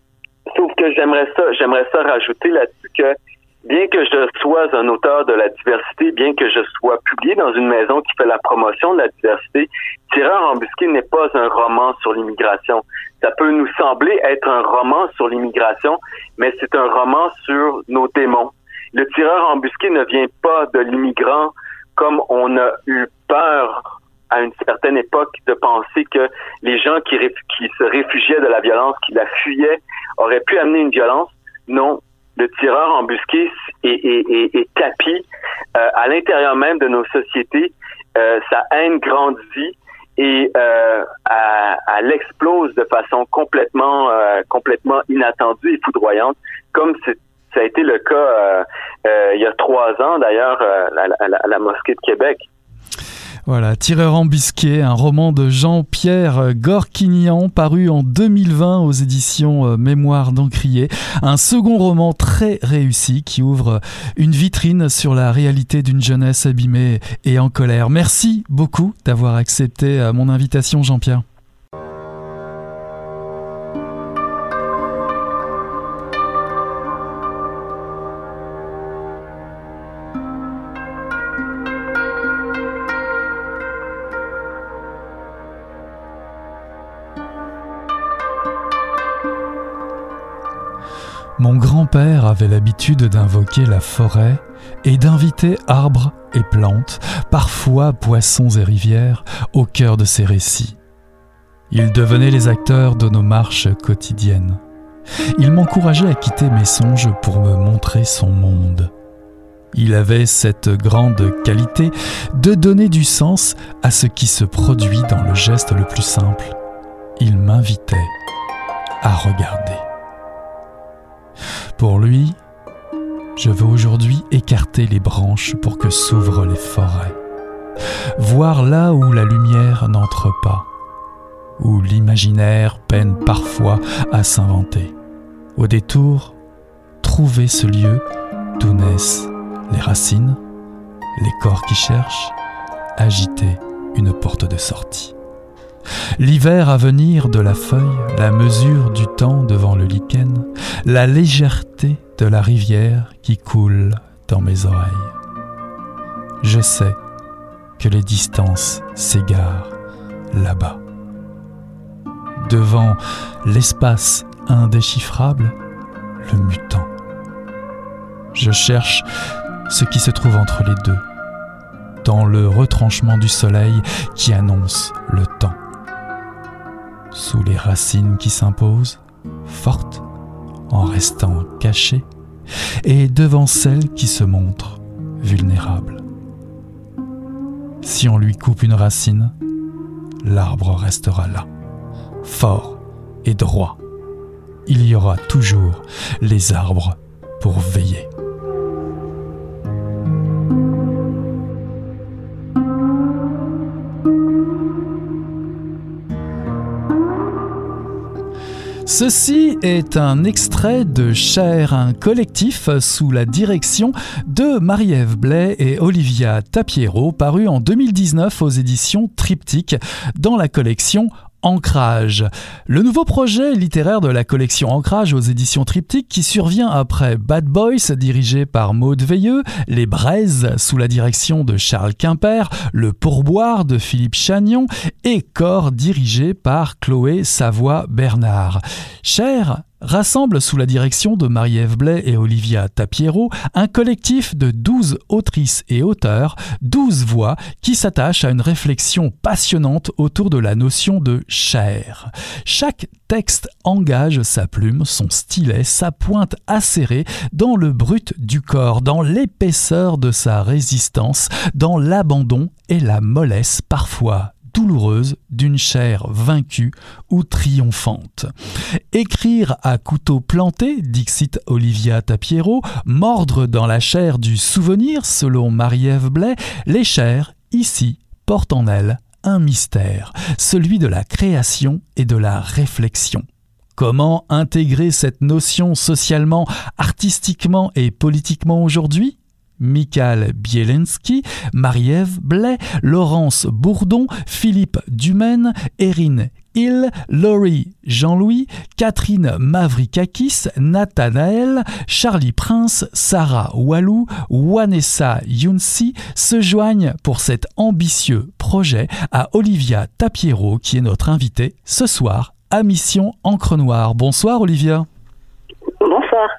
Sauf que j'aimerais ça, j'aimerais ça rajouter là-dessus que bien que je sois un auteur de la diversité, bien que je sois publié dans une maison qui fait la promotion de la diversité, Tireur embusqué n'est pas un roman sur l'immigration. Ça peut nous sembler être un roman sur l'immigration, mais c'est un roman sur nos démons. Le tireur embusqué ne vient pas de l'immigrant comme on a eu peur à une certaine époque de penser que les gens qui, qui se réfugiaient de la violence, qui la fuyaient, auraient pu amener une violence. Non, le tireur embusqué est, tapis euh, à l'intérieur même de nos sociétés. Euh, sa haine grandit et euh, elle, explose de façon complètement, euh, complètement inattendue et foudroyante, comme ça a été le cas il y a trois ans d'ailleurs à la mosquée de Québec. Voilà, Tireur embusqué, un roman de Jean-Pierre Gorquignan paru en 2020 aux éditions euh, Mémoire d'Encrier. Un second roman très réussi qui ouvre une vitrine sur la réalité d'une jeunesse abîmée et en colère. Merci beaucoup d'avoir accepté euh, mon invitation Jean-Pierre. Mon grand-père avait l'habitude d'invoquer la forêt et d'inviter arbres et plantes, parfois poissons et rivières, au cœur de ses récits. Ils devenaient les acteurs de nos marches quotidiennes. Il m'encourageait à quitter mes songes pour me montrer son monde. Il avait cette grande qualité de donner du sens à ce qui se produit dans le geste le plus simple. Il m'invitait à regarder. Pour lui, je veux aujourd'hui écarter les branches pour que s'ouvrent les forêts. Voir là où la lumière n'entre pas, où l'imaginaire peine parfois à s'inventer. Au détour, trouver ce lieu d'où naissent les racines, les corps qui cherchent, agiter une porte de sortie. L'hiver à venir de la feuille, la mesure du temps devant le lichen, la légèreté de la rivière qui coule dans mes oreilles. Je sais que les distances s'égarent là-bas. Devant l'espace indéchiffrable, le mutant. Je cherche ce qui se trouve entre les deux, dans le retranchement du soleil qui annonce le temps. Sous les racines qui s'imposent, fortes, en restant cachées, et devant celle qui se montre vulnérable. Si on lui coupe une racine, l'arbre restera là, fort et droit. Il y aura toujours les arbres pour veiller. Ceci est un extrait de Cher, un collectif sous la direction de Marie-Ève Blais et Olivia Tapiero, paru en 2019 aux éditions Triptyque dans la collection Ancrage. Le nouveau projet littéraire de la collection Ancrage aux éditions Triptyque qui survient après Bad Boys dirigé par Maud Veilleux, Les Braises sous la direction de Charles Quimper, Le Pourboire de Philippe Chagnon et Corps dirigé par Chloé Savoie-Bernard. Rassemble sous la direction de Marie-Ève Blais et Olivia Tapiero un collectif de 12 autrices et auteurs, 12 voix qui s'attachent à une réflexion passionnante autour de la notion de chair. Chaque texte engage sa plume, son stylet, sa pointe acérée dans le brut du corps, dans l'épaisseur de sa résistance, dans l'abandon et la mollesse parfois douloureuse d'une chair vaincue ou triomphante. Écrire à couteau planté, dixit Olivia Tapiero, mordre dans la chair du souvenir, selon Marie-Ève Blais, les chairs, ici, portent en elles un mystère, celui de la création et de la réflexion. Comment intégrer cette notion socialement, artistiquement et politiquement aujourd'hui? Michael Bielensky, Marie-Ève Blais, Laurence Bourdon, Philippe Dumaine, Erin Hill, Laurie Jean-Louis, Catherine Mavrikakis, Nathanaël, Charlie Prince, Sarah Walou, Wanessa Younsi se joignent pour cet ambitieux projet à Olivia Tapiero qui est notre invitée ce soir à Mission Encre Noire. Bonsoir Olivia. Bonsoir.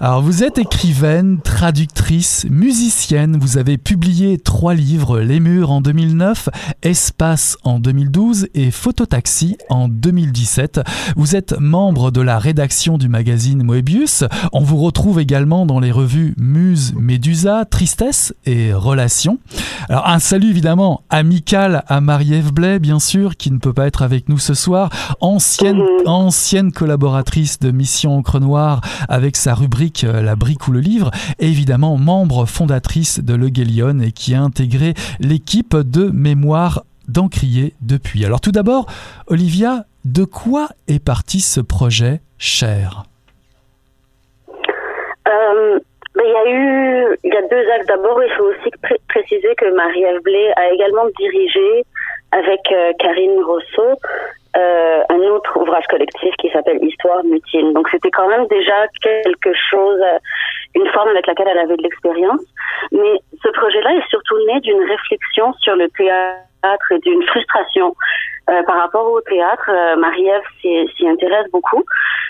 Alors vous êtes écrivaine, traductrice, musicienne, vous avez publié trois livres, Les Murs en 2009, Espace en 2012 et Phototaxi en 2017. Vous êtes membre de la rédaction du magazine Moebius. On vous retrouve également dans les revues Muse, Médusa, Tristesse et Relations. Alors un salut évidemment amical à Marie-Ève Blais, bien sûr, qui ne peut pas être avec nous ce soir, ancienne, ancienne collaboratrice de Mission Encre Noire avec sa rubrique euh, la brique ou le livre, évidemment membre fondatrice de Le Guélion et qui a intégré l'équipe de mémoire d'Encrier depuis. Alors tout d'abord, Olivia, de quoi est parti ce projet Cher? Euh, ben, il y a eu, deux actes. D'abord, il faut aussi préciser que Marie-Ève a également dirigé avec euh, Karine Rousseau euh, un autre ouvrage collectif qui s'appelle Histoire mutile. Donc c'était quand même déjà quelque chose, euh, une forme avec laquelle elle avait de l'expérience. Mais ce projet-là est surtout né d'une réflexion sur le théâtre et d'une frustration euh, par rapport au théâtre. Euh, Marie-Ève s'y intéresse beaucoup.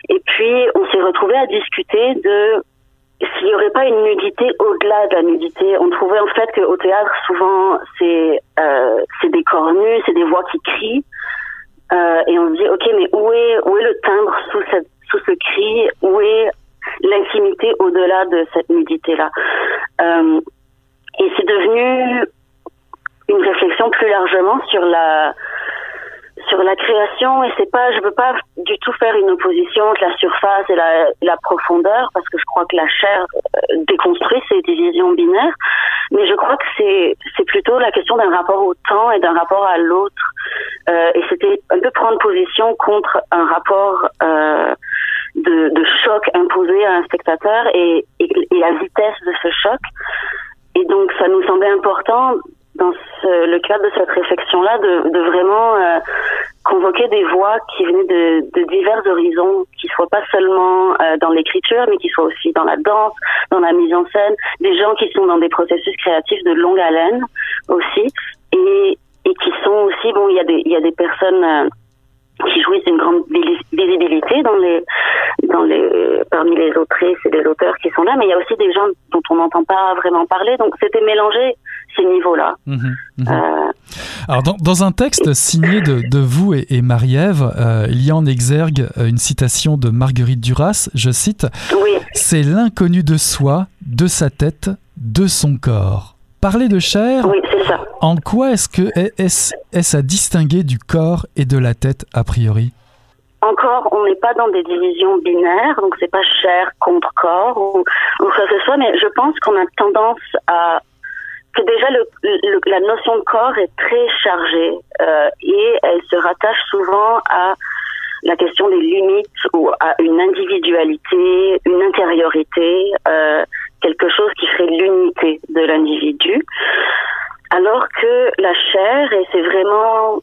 Et puis on s'est retrouvé à discuter de s'il n'y aurait pas une nudité au-delà de la nudité. On trouvait en fait qu'au théâtre, souvent, c'est euh, des corps nus, c'est des voix qui crient. Euh, et on se dit, ok, mais où est, où est le timbre sous, cette, sous ce cri? Où est l'intimité au-delà de cette nudité-là? Euh, Et c'est devenu une réflexion plus largement sur la sur la création et c'est pas je veux pas du tout faire une opposition entre la surface et la, la profondeur parce que je crois que la chair euh, déconstruit ces divisions binaires. Mais je crois que c'est c'est plutôt la question d'un rapport au temps et d'un rapport à l'autre. Euh, et c'était un peu prendre position contre un rapport euh, de, de, choc imposé à un spectateur et, et, et la vitesse de ce choc. Et donc ça nous semblait important dans le cadre de cette réflexion-là, de, vraiment euh, convoquer des voix qui venaient de, divers horizons, qui soient pas seulement euh, dans l'écriture, mais qui soient aussi dans la danse, dans la mise en scène, des gens qui sont dans des processus créatifs de longue haleine aussi, et, qui sont aussi, bon, il y a des, il y a des personnes euh, qui jouissent d'une grande visibilité dans les, dans les, parmi les autrices et les auteurs qui sont là, mais il y a aussi des gens dont on n'entend pas vraiment parler, donc c'était mélangé ces niveaux-là. Mhm, mhm. Euh, Alors dans, dans, un texte signé de, de vous et, et Marie-Ève, euh, il y a en exergue euh, une citation de Marguerite Duras, je cite, oui. C'est l'inconnu de soi, de sa tête, de son corps. Parler de chair, oui, ça. en quoi est-ce que est-ce est à distinguer du corps et de la tête a priori? Encore, on n'est pas dans des divisions binaires, donc c'est pas chair contre corps ou, ou quoi que ce soit, mais je pense qu'on a tendance à que déjà la notion de corps est très chargée euh, et elle se rattache souvent à la question des limites ou à une individualité, une intériorité, euh, quelque chose qui ferait l'unité de l'individu. Alors que la chair, et c'est vraiment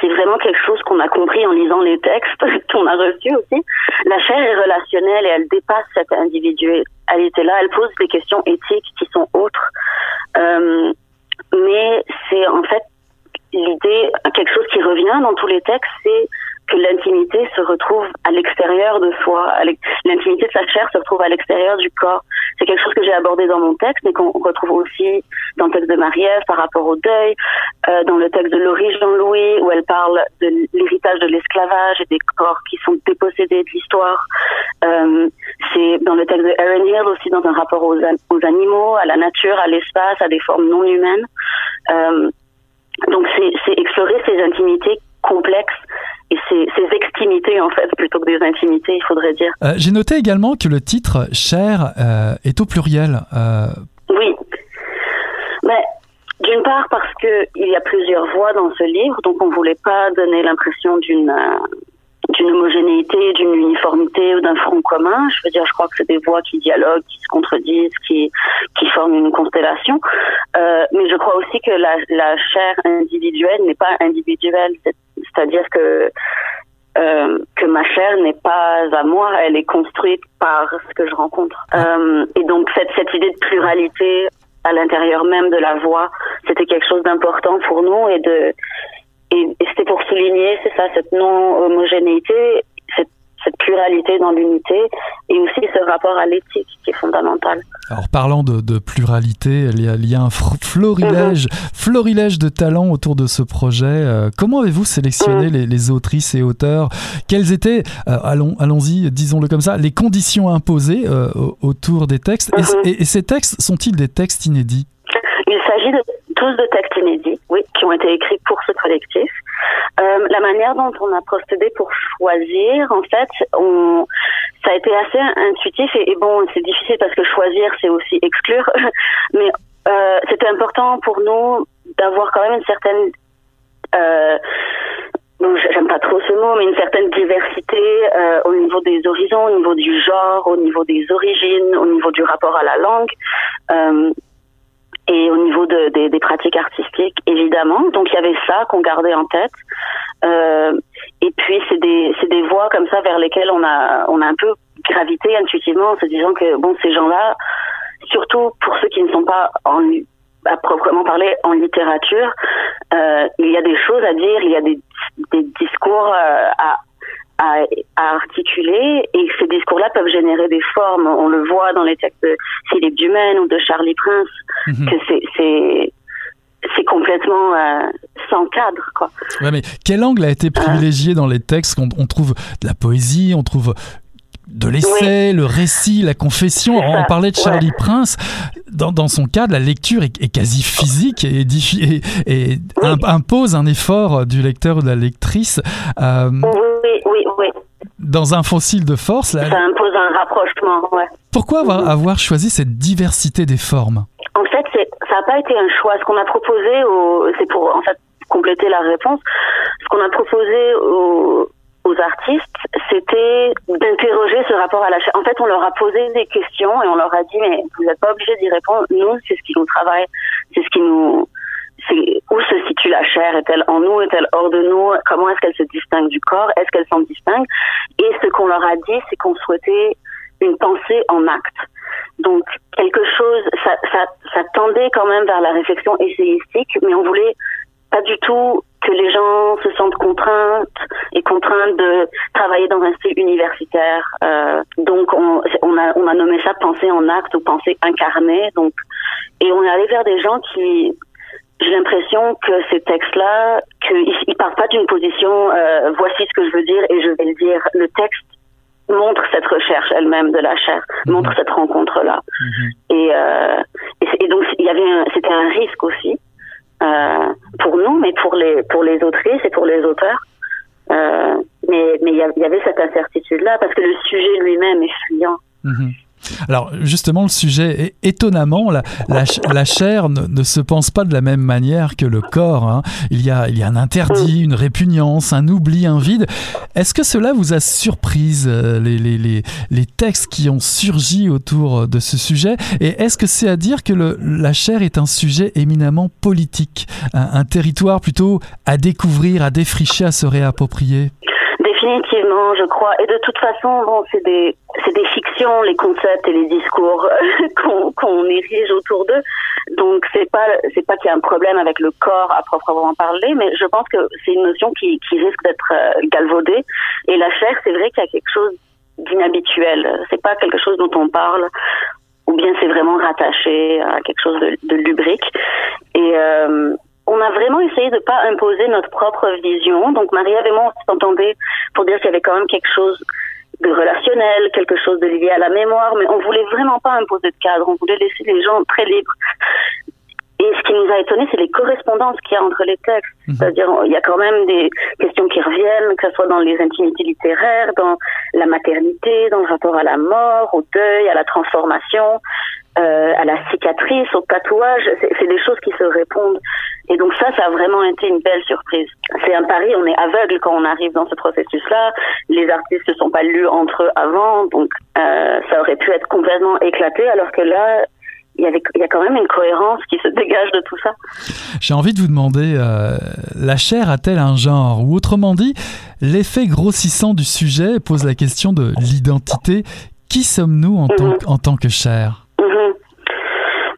c'est vraiment quelque chose qu'on a compris en lisant les textes qu'on a reçus aussi. La chair est relationnelle et elle dépasse cette individualité-là. Elle pose des questions éthiques qui sont autres. Euh, mais c'est en fait l'idée, quelque chose qui revient dans tous les textes, c'est que l'intimité se retrouve à l'extérieur de soi. L'intimité de sa chair se retrouve à l'extérieur du corps. C'est quelque chose que j'ai abordé dans mon texte, mais qu'on retrouve aussi dans le texte de Marie-Ève par rapport au deuil, euh, dans le texte de Laurie Jean-Louis, où elle parle de l'héritage de l'esclavage et des corps qui sont dépossédés de l'histoire. Euh, C'est dans le texte de Erin Hill aussi dans un rapport aux, aux animaux, à la nature, à l'espace, à des formes non humaines. Euh, donc c'est explorer ces intimités complexes et ces, ces, extimités en fait plutôt que des intimités, il faudrait dire. Euh, J'ai noté également que le titre Cher euh, est au pluriel. Euh... Oui, mais d'une part parce que il y a plusieurs voix dans ce livre, donc on voulait pas donner l'impression d'une d'une homogénéité, d'une uniformité ou d'un front commun. Je veux dire, je crois que c'est des voix qui dialoguent, qui se contredisent, qui qui forment une constellation. Euh, mais je crois aussi que la, la chair individuelle n'est pas individuelle, c'est-à-dire que euh, que ma chair n'est pas à moi, elle est construite par ce que je rencontre. Euh, et donc cette cette idée de pluralité à l'intérieur même de la voix, c'était quelque chose d'important pour nous et de et, et c'était pour souligner, c'est ça, cette non-homogénéité, cette, cette, pluralité dans l'unité, et aussi ce rapport à l'éthique qui est fondamental. Alors parlant de, de pluralité, il y, a, il y a un florilège, -hmm. florilège de talents autour de ce projet. Euh, comment avez-vous sélectionné -hmm. les, les, autrices et auteurs? Quelles étaient, euh, allons, allons-y, disons-le comme ça, les conditions imposées euh, autour des textes? -hmm. et, et, et ces textes sont-ils des textes inédits? S'agit de tous de textes inédits, oui, qui ont été écrits pour ce collectif. Euh, la manière dont on a procédé pour choisir, en fait, ça a été assez intuitif et, bon, c'est difficile parce que choisir, c'est aussi exclure, mais euh, c'était important pour nous d'avoir quand même une certaine euh, j'aime pas trop ce mot, mais une certaine diversité euh, au niveau des horizons, au niveau du genre, au niveau des origines, au niveau du rapport à la langue. Et au niveau de, de, des pratiques artistiques, évidemment. Donc il y avait ça qu'on gardait en tête. Euh, et puis c'est des des voies comme ça vers lesquelles on a on a un peu gravité intuitivement en se disant que bon ces gens-là, surtout pour ceux qui ne sont pas à proprement parler en littérature, euh, il y a des choses à dire, il y a des, des discours euh, à à, à, articuler et ces discours-là peuvent générer des formes. On le voit dans les textes de Philippe Dumaine ou de Charlie Prince, -hmm. que c'est c'est complètement euh, sans cadre. Quoi. Ouais, mais quel angle a été privilégié dans les textes on, on trouve de la poésie, on trouve de l'essai, oui. le récit, la confession. On parlait de Charlie ouais. Prince. Dans, dans, son cas, la lecture est, est quasi physique et, et, et oui. impose un effort du lecteur ou de la lectrice. Euh, oui, oui, oui. Dans un fossile de force. Là, ça impose un rapprochement, ouais. Pourquoi avoir, avoir choisi cette diversité des formes? En fait, ça n'a pas été un choix. Ce qu'on a proposé, c'est pour en fait compléter la réponse, ce qu'on a proposé au aux artistes, c'était d'interroger ce rapport à la chair. En fait, on leur a posé des questions et on leur a dit, mais vous n'êtes pas obligé d'y répondre. Nous, c'est ce qui nous travaille, c'est ce qui nous, c'est où se situe la chair Est-elle en nous Est-elle hors de nous Comment est-ce qu'elle se distingue du corps Est-ce qu'elle s'en distingue? Et ce qu'on leur a dit, c'est qu'on souhaitait une pensée en acte. Donc quelque chose, ça, ça, tendait quand même vers la réflexion essayistique, mais on voulait pas du tout que les gens se sentent contraintes et contraintes de travailler dans un style universitaire. Euh, donc on, on, a, on a nommé ça pensée en acte ou pensée incarnée. Donc et on est allé vers des gens qui j'ai l'impression que ces textes-là, qu'ils ils partent pas d'une position euh, voici ce que je veux dire et je vais le dire. Le texte montre cette recherche elle-même de la chair, mhm. montre cette rencontre-là. Mhm. Et, euh, et, et, donc il y avait c'était un risque aussi euh, pour nous, mais pour les pour les autrices et pour les auteurs. Euh, mais mais il y, avait cette incertitude-là parce que le sujet lui-même est fuyant. Mhm. Alors justement, le sujet, étonnamment, la, la, chair ne, se pense pas de la même manière que le corps. Hein. Il, y a, il y a un interdit, une répugnance, un oubli, un vide. Est-ce que cela vous a surprise, euh, les, les, les, les, textes qui ont surgi autour de ce sujet? Et est-ce que c'est à dire que le, la chair est un sujet éminemment politique, un territoire plutôt à découvrir, à défricher, à se réapproprier? Définitivement, je crois. Et de toute façon, bon, c'est des, c'est des fictions, les concepts et les discours qu'on, érige autour d'eux. Donc, c'est pas, c'est pas qu'il y a un problème avec le corps à proprement parler, mais je pense que c'est une notion qui, qui risque d'être euh, galvaudée. Et la chair, c'est vrai qu'il y a quelque chose d'inhabituel. C'est pas quelque chose dont on parle ou bien c'est vraiment rattaché à quelque chose de, de lubrique. Et, euh, on a vraiment essayé de ne pas imposer notre propre vision. Donc Marie-Ève et moi, on s'entendait pour dire qu'il y avait quand même quelque chose de relationnel, quelque chose de lié à la mémoire, mais on voulait vraiment pas imposer de cadre. On voulait laisser les gens très libres. Et ce qui nous a étonné, c'est les correspondances qu'il y a entre les textes. Mhm. C'est-à-dire, il y a quand même des questions qui reviennent, que ce soit dans les intimités littéraires, dans la maternité, dans le rapport à la mort, au deuil, à la transformation, euh, à la cicatrice, au tatouage. C'est des choses qui se répondent. Et donc ça, ça a vraiment été une belle surprise. C'est un pari, on est aveugle quand on arrive dans ce processus-là. Les artistes ne sont pas lus entre eux avant, donc euh, ça aurait pu être complètement éclaté, alors que là, il y, avait, il y a quand même une cohérence qui se dégage de tout ça. J'ai envie de vous demander, euh, la chair a-t-elle un genre? Ou autrement dit, l'effet grossissant du sujet pose la question de l'identité. Qui sommes-nous en, tant, mhm. en tant que chair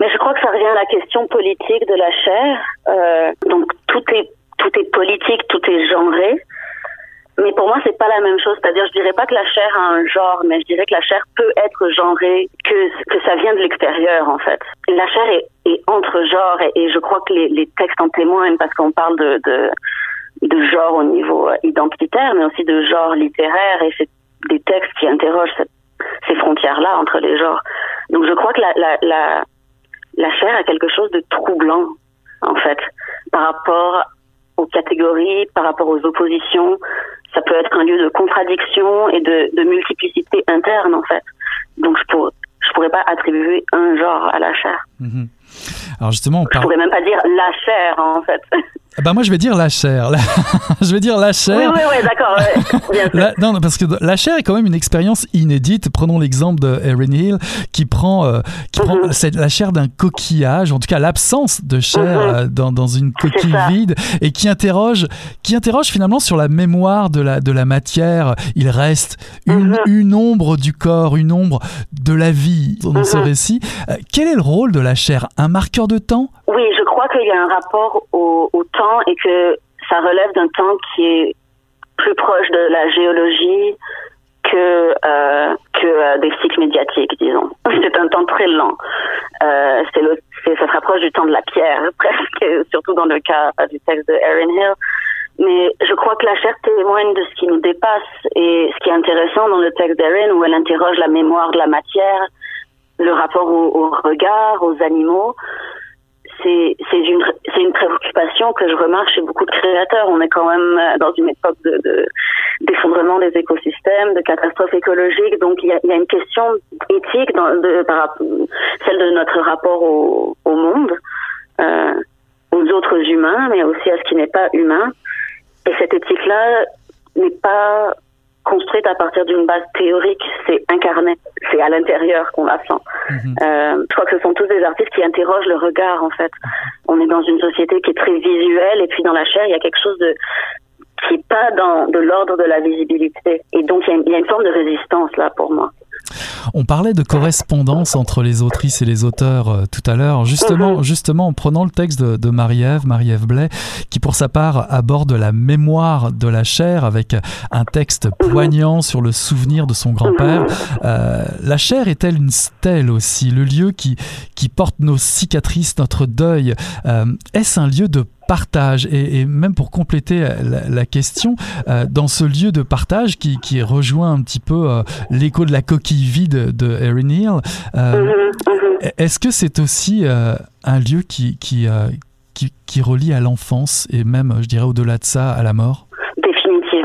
mais je crois que ça revient à la politique de la chair. Euh, donc tout est tout est politique, tout est genré. Mais pour moi, c'est pas la même chose. C'est-à-dire, je dirais pas que la chair a un genre, mais je dirais que la chair peut être genrée, que, que ça vient de l'extérieur, en fait. La chair est, entre genres, et, je crois que les, textes en témoignent parce qu'on parle de, de, genre au niveau identitaire, mais aussi de genre littéraire, et c'est des textes qui interrogent ces frontières-là entre les genres. Donc, je crois que la, la chair a quelque chose de troublant, en fait, par rapport aux catégories, par rapport aux oppositions. Ça peut être un lieu de contradiction et de, de multiplicité interne, en fait. Donc, je, pour, je pourrais pas attribuer un genre à la chair. Mhm. Alors justement, on parle... Je pourrais même pas dire la chair, en fait. Bah moi je vais dire la chair. je vais dire la chair. Oui, oui, oui d'accord. non, parce que la chair est quand même une expérience inédite. Prenons l'exemple de Erin Hill qui prend, euh, qui prend mhm. la chair d'un coquillage, en tout cas l'absence de chair mhm. euh, dans, dans, une coquille vide, et qui interroge, qui interroge finalement sur la mémoire de la, de la matière. Il reste une, mhm. une ombre du corps, une ombre de la vie dans ce récit. Euh, quel est le rôle de la chair? Un marqueur de temps? Oui, je crois qu'il y a un rapport au, temps et que ça relève d'un temps qui est plus proche de la géologie que euh, euh, des cycles médiatiques, disons. C'est un temps très lent. Euh, c'est ça se rapproche du temps de la pierre, presque, surtout dans le cas du texte de Erin Hill. Mais je crois que la chair témoigne de ce qui nous dépasse. Et ce qui est intéressant dans le texte d'Erin, où elle interroge la mémoire de la matière, le rapport au, au regard, aux animaux, c'est une une préoccupation que je remarque chez beaucoup de créateurs. On est quand même euh, dans une époque de d'effondrement des écosystèmes, de catastrophes écologiques. Donc il y a, y a une question éthique dans, de, par celle de notre rapport au, au monde, euh, aux autres humains, mais aussi à ce qui n'est pas humain. Et cette éthique-là n'est pas construite à partir d'une base théorique, c'est incarné, c'est à l'intérieur qu'on la sent. Mhm. Euh, je crois que ce sont tous des artistes qui interrogent le regard en fait. On est dans une société qui est très visuelle et puis dans la chair il y a quelque chose de qui n'est pas dans de l'ordre de la visibilité et donc il y, a une forme de résistance là pour moi. On parlait de correspondance entre les autrices et les auteurs euh, tout à l'heure, justement, mhm. justement en prenant le texte de, Marie-Ève, Marie-Ève Blais, qui pour sa part aborde la mémoire de la chair avec un texte mhm. poignant sur le souvenir de son grand-père. Mhm. Euh, la chair est-elle une stèle aussi, le lieu qui, qui porte nos cicatrices, notre deuil euh, Est-ce un lieu de partage. Et, même pour compléter la, question, euh, dans ce lieu de partage qui, rejoint un petit peu euh, l'écho de la coquille vide de Erin Hill, euh, mhm, mhm. est-ce que c'est aussi un lieu qui, qui, qui, relie à l'enfance et même, je dirais, au-delà de ça, à la mort?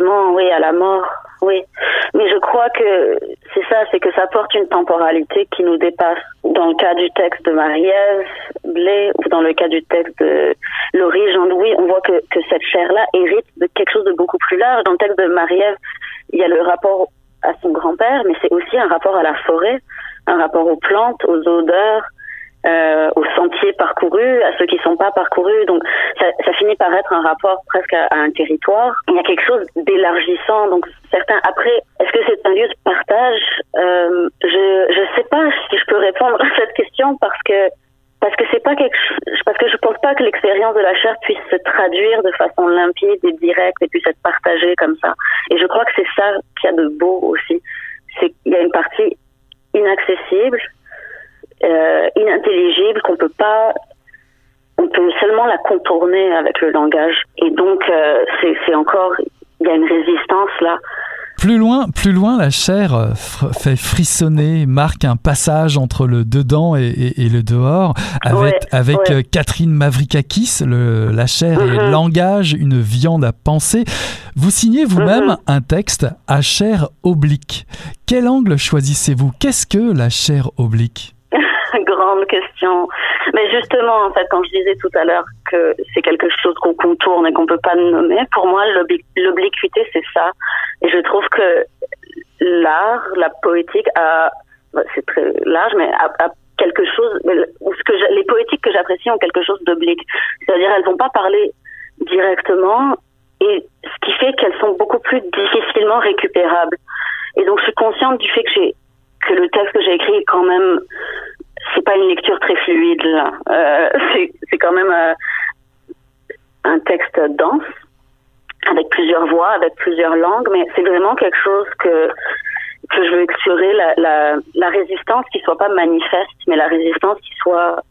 Oui, à la mort. Oui, mais je crois que c'est ça, c'est que ça porte une temporalité qui nous dépasse. Dans le cas du texte de Marie-Ève Blé ou dans le cas du texte de Laurie Jean-Louis, on voit que, que cette chair-là hérite de quelque chose de beaucoup plus large. Dans le texte de Marie-Ève, il y a le rapport à son grand-père, mais c'est aussi un rapport à la forêt, un rapport aux plantes, aux odeurs, euh, aux sentiers parcourus, à ceux qui sont pas parcourus. Donc ça, finit par être un rapport presque à, un territoire. Il y a quelque chose d'élargissant. Donc certains après, est-ce que c'est un lieu de partage? Euh, Je je sais pas si je peux répondre à cette question parce que parce que c'est pas quelque parce que je pense pas que l'expérience de la chair puisse se traduire de façon limpide et directe et puisse être partagée comme ça. Et je crois que c'est ça qu'il y a de beau aussi. C'est qu'il y a une partie inaccessible euh, inintelligible qu'on peut pas on peut seulement la contourner avec le langage et donc euh, c'est encore il y a une résistance là plus loin, plus loin, la chair euh, fait frissonner, marque un passage entre le dedans et, le dehors, avec, avec Catherine Mavrikakis, le, la chair et mhm. langage, une viande à penser. Vous signez vous-même mhm. un texte à chair oblique. Quel angle choisissez-vous? Qu'est-ce que la chair oblique? grande question. Mais justement, en fait, quand je disais tout à l'heure que c'est quelque chose qu'on contourne et qu'on peut pas nommer, pour moi, l'obliquité, c'est ça. Et je trouve que l'art, la poétique a, bah, c'est très large, mais a, quelque chose, ce que les poétiques que j'apprécie ont quelque chose d'oblique. C'est-à-dire, elles vont pas parler directement et ce qui fait qu'elles sont beaucoup plus difficilement récupérables. Et donc, je suis consciente du fait que j'ai que le texte que j'ai écrit est quand même c'est pas une lecture très fluide. Euh, c'est quand même euh, un texte dense avec plusieurs voix, avec plusieurs langues, mais c'est vraiment quelque chose que que je veux explorer la, la, la résistance qui soit pas manifeste, mais la résistance qui soit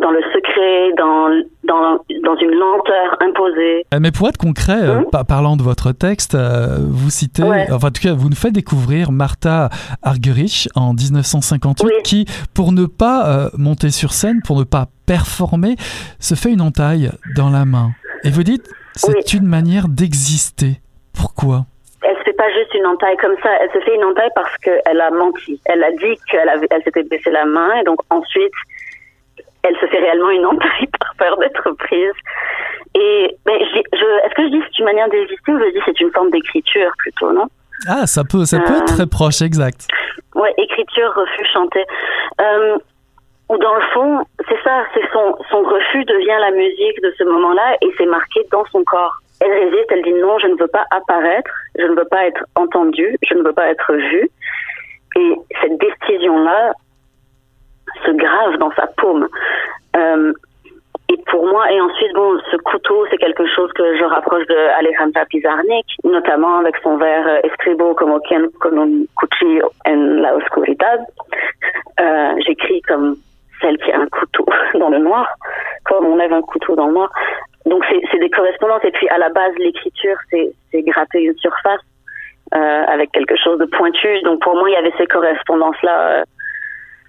dans le secret, dans, dans, dans, une lenteur imposée. Euh, mais pour être concret, euh, hum? parlant de votre texte, euh, vous citez, enfin en tout cas, vous nous faites découvrir Martha Argerich en 1958, qui, pour ne pas monter sur scène, pour ne pas performer, se fait une entaille dans la main. Et vous dites, c'est une manière d'exister. Pourquoi? Elle se fait pas juste une entaille comme ça, elle se fait une entaille parce qu'elle a menti. Elle a dit qu'elle elle s'était baissé la main et donc ensuite elle se fait réellement une entaille par peur d'être prise. Et ben, je, est-ce que je dis c'est une manière d'exister ou je dis c'est une forme d'écriture plutôt, non? Ah, ça peut, ça peut être euh, très proche, exact. Ouais, écriture, refus, chanter. Euh, ou dans le fond, c'est ça, c'est son, son refus devient la musique de ce moment-là et c'est marqué dans son corps. Elle résiste, elle dit non, je ne veux pas apparaître, je ne veux pas être entendue, je ne veux pas être vue. Et cette décision-là, se grave dans sa paume. Euh, et pour moi, et ensuite, bon, ce couteau, c'est quelque chose que je rapproche de Alejandra Pizarnik, notamment avec son vers euh, Escribo como quien con un cuchillo en la oscuridad. Euh, J'écris comme celle qui a un couteau dans le noir, comme on lève un couteau dans le noir. Donc c'est des correspondances. Et puis à la base, l'écriture, c'est gratter une surface avec quelque chose de pointu. Donc pour moi, il y avait ces correspondances-là.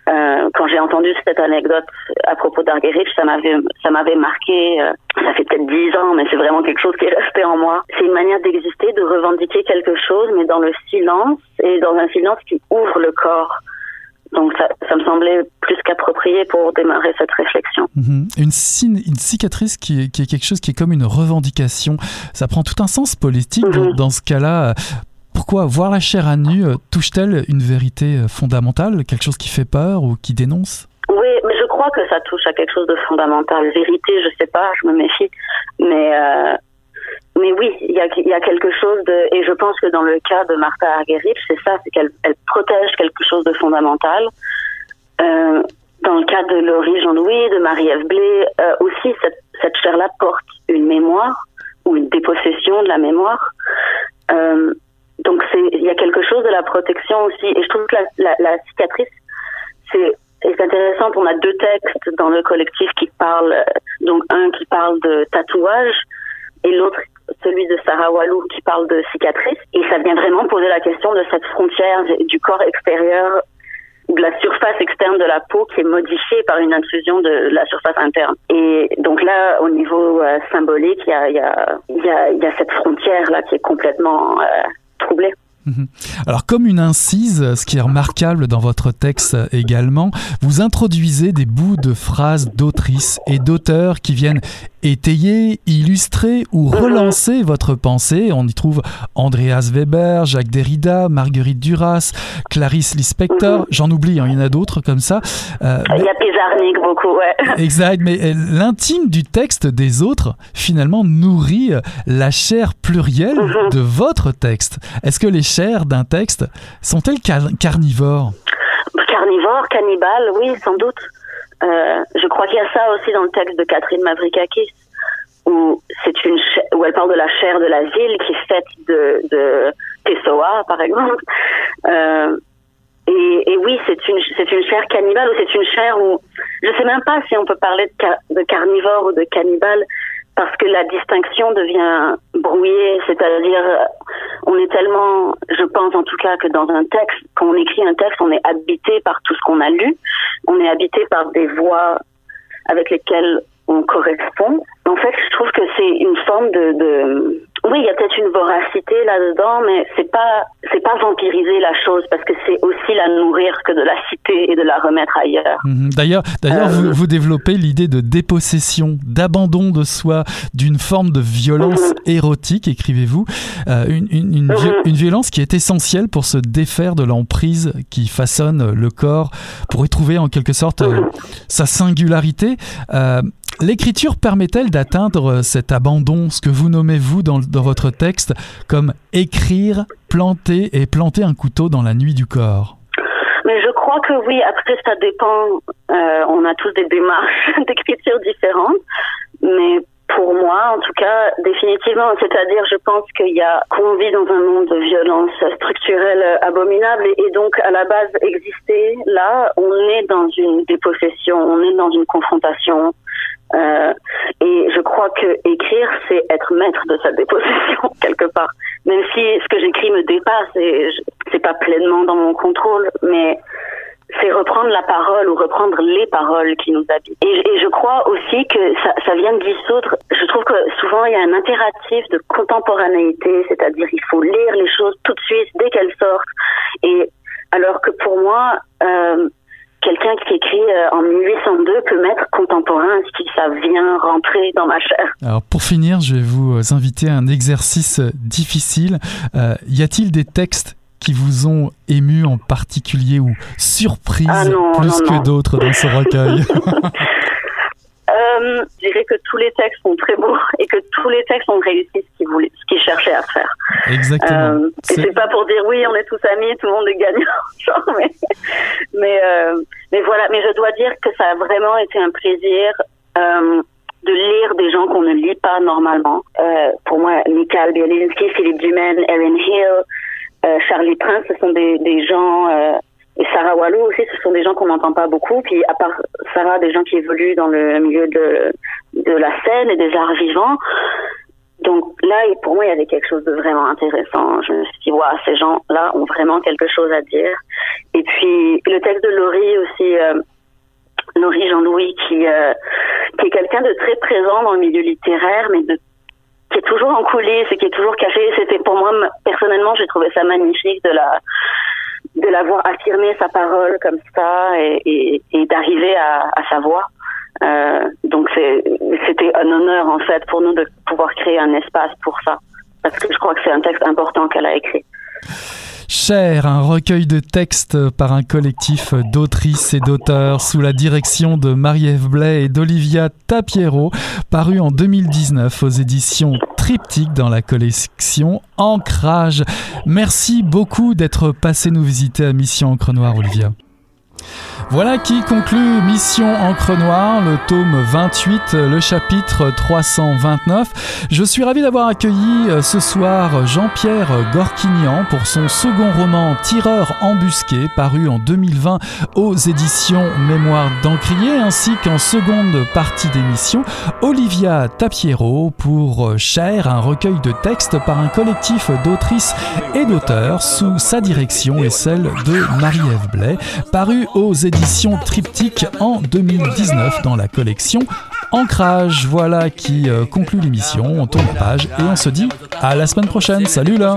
Euh, quand j'ai entendu cette anecdote à propos d'Argerich, ça m'avait ça m'avait marqué. Euh, ça fait peut-être dix ans, mais c'est vraiment quelque chose qui est resté en moi. C'est une manière d'exister, de revendiquer quelque chose, mais dans le silence et dans un silence qui ouvre le corps. Donc ça, ça me semblait plus qu'approprié pour démarrer cette réflexion. Mhm. Une, une, cicatrice qui est, qui est, quelque chose qui est comme une revendication. Ça prend tout un sens politique dans, mhm. dans, ce cas-là quoi Voir la chair à nu touche-t-elle une vérité fondamentale, quelque chose qui fait peur ou qui dénonce? Oui, mais je crois que ça touche à quelque chose de fondamental. Vérité, je sais pas, je me méfie, mais mais oui, il y a, quelque chose de, et je pense que dans le cas de Martha Argerich, c'est ça, c'est qu'elle elle protège quelque chose de fondamental. Euh, dans le cas de Laurie Jean-Louis, de Marie-Ève Blé, euh, aussi cette, cette chair-là porte une mémoire ou une dépossession de la mémoire. Euh, donc il y a quelque chose de la protection aussi, et je trouve que la, la, la cicatrice, c'est intéressant. On a deux textes dans le collectif qui parlent, donc un qui parle de tatouage et l'autre celui de Sarah Walou qui parle de cicatrices. Et ça vient vraiment poser la question de cette frontière du corps extérieur, de la surface externe de la peau qui est modifiée par une intrusion de la surface interne. Et donc là, au niveau euh, symbolique, il y a, y, a, y, a, y a, cette frontière-là qui est complètement euh, Mhm. Alors comme une incise, ce qui est remarquable dans votre texte également, vous introduisez des bouts de phrases d'autrices et d'auteurs qui viennent étayer, illustrer ou relancer votre pensée. On y trouve Andreas Weber, Jacques Derrida, Marguerite Duras, Clarisse Lispector, j'en oublie, hein, il y en a d'autres comme ça. Euh, il y a Pizarnik beaucoup, ouais. Exact, mais euh, l'intime du texte des autres, finalement, nourrit euh, la chair plurielle mhm. de votre texte. Est-ce que les chairs d'un texte sont-elles carnivores? Carnivores, cannibales, oui, sans doute. Euh, je crois qu'il y a ça aussi dans le texte de Catherine Mavrikakis, où c'est une où elle parle de la chair de la ville qui est faite de, de Pessoa, par exemple. Euh, et, et, oui, c'est une c'est une chair cannibale ou c'est une chair où je sais même pas si on peut parler de carnivore ou de cannibale parce que la distinction devient brouillée, c'est-à-dire on est tellement, je pense en tout cas que dans un texte, quand on écrit un texte, on est habité par tout ce qu'on a lu, on est habité par des voix avec lesquelles on correspond. En fait, je trouve que c'est une forme de, oui, il y a peut-être une voracité là-dedans, mais c'est pas c'est pas vampiriser la chose parce que c'est aussi la nourrir que de la citer et de la remettre ailleurs. Mhm. D'ailleurs, d'ailleurs, vous, euh. vous, développez l'idée de dépossession, d'abandon de soi, d'une forme de violence mhm. érotique, écrivez-vous, euh, une, une, une, mhm. une, violence qui est essentielle pour se défaire de l'emprise qui façonne le corps, pour y trouver en quelque sorte euh, sa singularité. L'écriture permet-elle d'atteindre cet abandon, ce que vous nommez vous dans, votre texte comme écrire, planter et planter un couteau dans la nuit du corps? Mais je crois que oui, après ça dépend, euh, on a tous des démarches d'écriture différentes, mais pour moi, en tout cas, définitivement. C'est-à-dire, je pense qu'il y a qu'on vit dans un monde de violence structurelle abominable. Et, et, donc à la base exister là, on est dans une dépossession, on est dans une confrontation euh, et je crois que écrire, c'est être maître de sa déposition quelque part. Même si ce que j'écris me dépasse et c'est pas pleinement dans mon contrôle, mais c'est reprendre la parole ou reprendre les paroles qui nous habitent. Et, je crois aussi que ça, ça vient de dissoudre. Je trouve que souvent il y a un impératif de contemporanéité, c'est-à-dire il faut lire les choses tout de suite dès qu'elles sortent. Et alors que pour moi, euh, quelqu'un qui écrit euh, en 1802 peut mettre contemporain si ça vient rentrer dans ma chair. Alors pour finir, je vais vous euh, inviter à un exercice euh, difficile. Euh, y a-t-il des textes qui vous ont ému en particulier ou surprise ah plus que d'autres dans ce recueil Euh, je dirais que tous les textes sont très beaux et que tous les textes ont réussi ce qu'ils voulaient, ce qu'ils cherchaient à faire. Exactement. Euh, et c'est pas pour dire oui, on est tous amis, tout le monde est gagnant, genre, mais mais, euh, mais voilà. Mais je dois dire que ça a vraiment été un plaisir. Euh, de lire des gens qu'on ne lit pas normalement. Euh, pour moi, Michael Bielinski, Philippe Dumaine, Erin Hill, Charlie Prince, ce sont des, des gens et Sarah Wallo aussi, ce sont des gens qu'on n'entend pas beaucoup. Puis à part Sarah, des gens qui évoluent dans le milieu de, la scène et des arts vivants. Donc là, pour moi, il y avait quelque chose de vraiment intéressant. Je me suis dit, wow, ces gens-là ont vraiment quelque chose à dire. Et puis le texte de Laurie aussi, euh, Laurie Jean-Louis, qui, euh, est quelqu'un de très présent dans le milieu littéraire, mais qui est toujours en coulisses et qui est toujours caché. C'était pour moi personnellement, j'ai trouvé ça magnifique de la de l'avoir affirmé sa parole comme ça et, et, et d'arriver à, à, sa voix. Euh, donc c'était un honneur en fait pour nous de pouvoir créer un espace pour ça, parce que je crois que c'est un texte important qu'elle a écrit. Cher, un recueil de textes par un collectif d'autrices et d'auteurs sous la direction de Marie-Ève Blais et d'Olivia Tapiero, paru en 2019 aux éditions Triptyque dans la collection Ancrage. Merci beaucoup d'être passé nous visiter à Mission Encre Noire, Olivia. Voilà qui conclut Mission Encre Noire, le tome 28, le chapitre 329. Je suis ravi d'avoir accueilli euh, ce soir Jean-Pierre Gorquignan pour son second roman Tireur embusqué, paru en 2020 aux éditions Mémoire d'Encrier, ainsi qu'en seconde partie d'émission, Olivia Tapiero pour Cher, un recueil de textes par un collectif d'autrices et d'auteurs sous sa direction et celle de Marie-Ève Blais, paru aux éditions Triptyque en 2019 dans la collection Ancrage. Voilà qui euh, conclut l'émission. On tourne la page et on se dit à la semaine prochaine. Salut là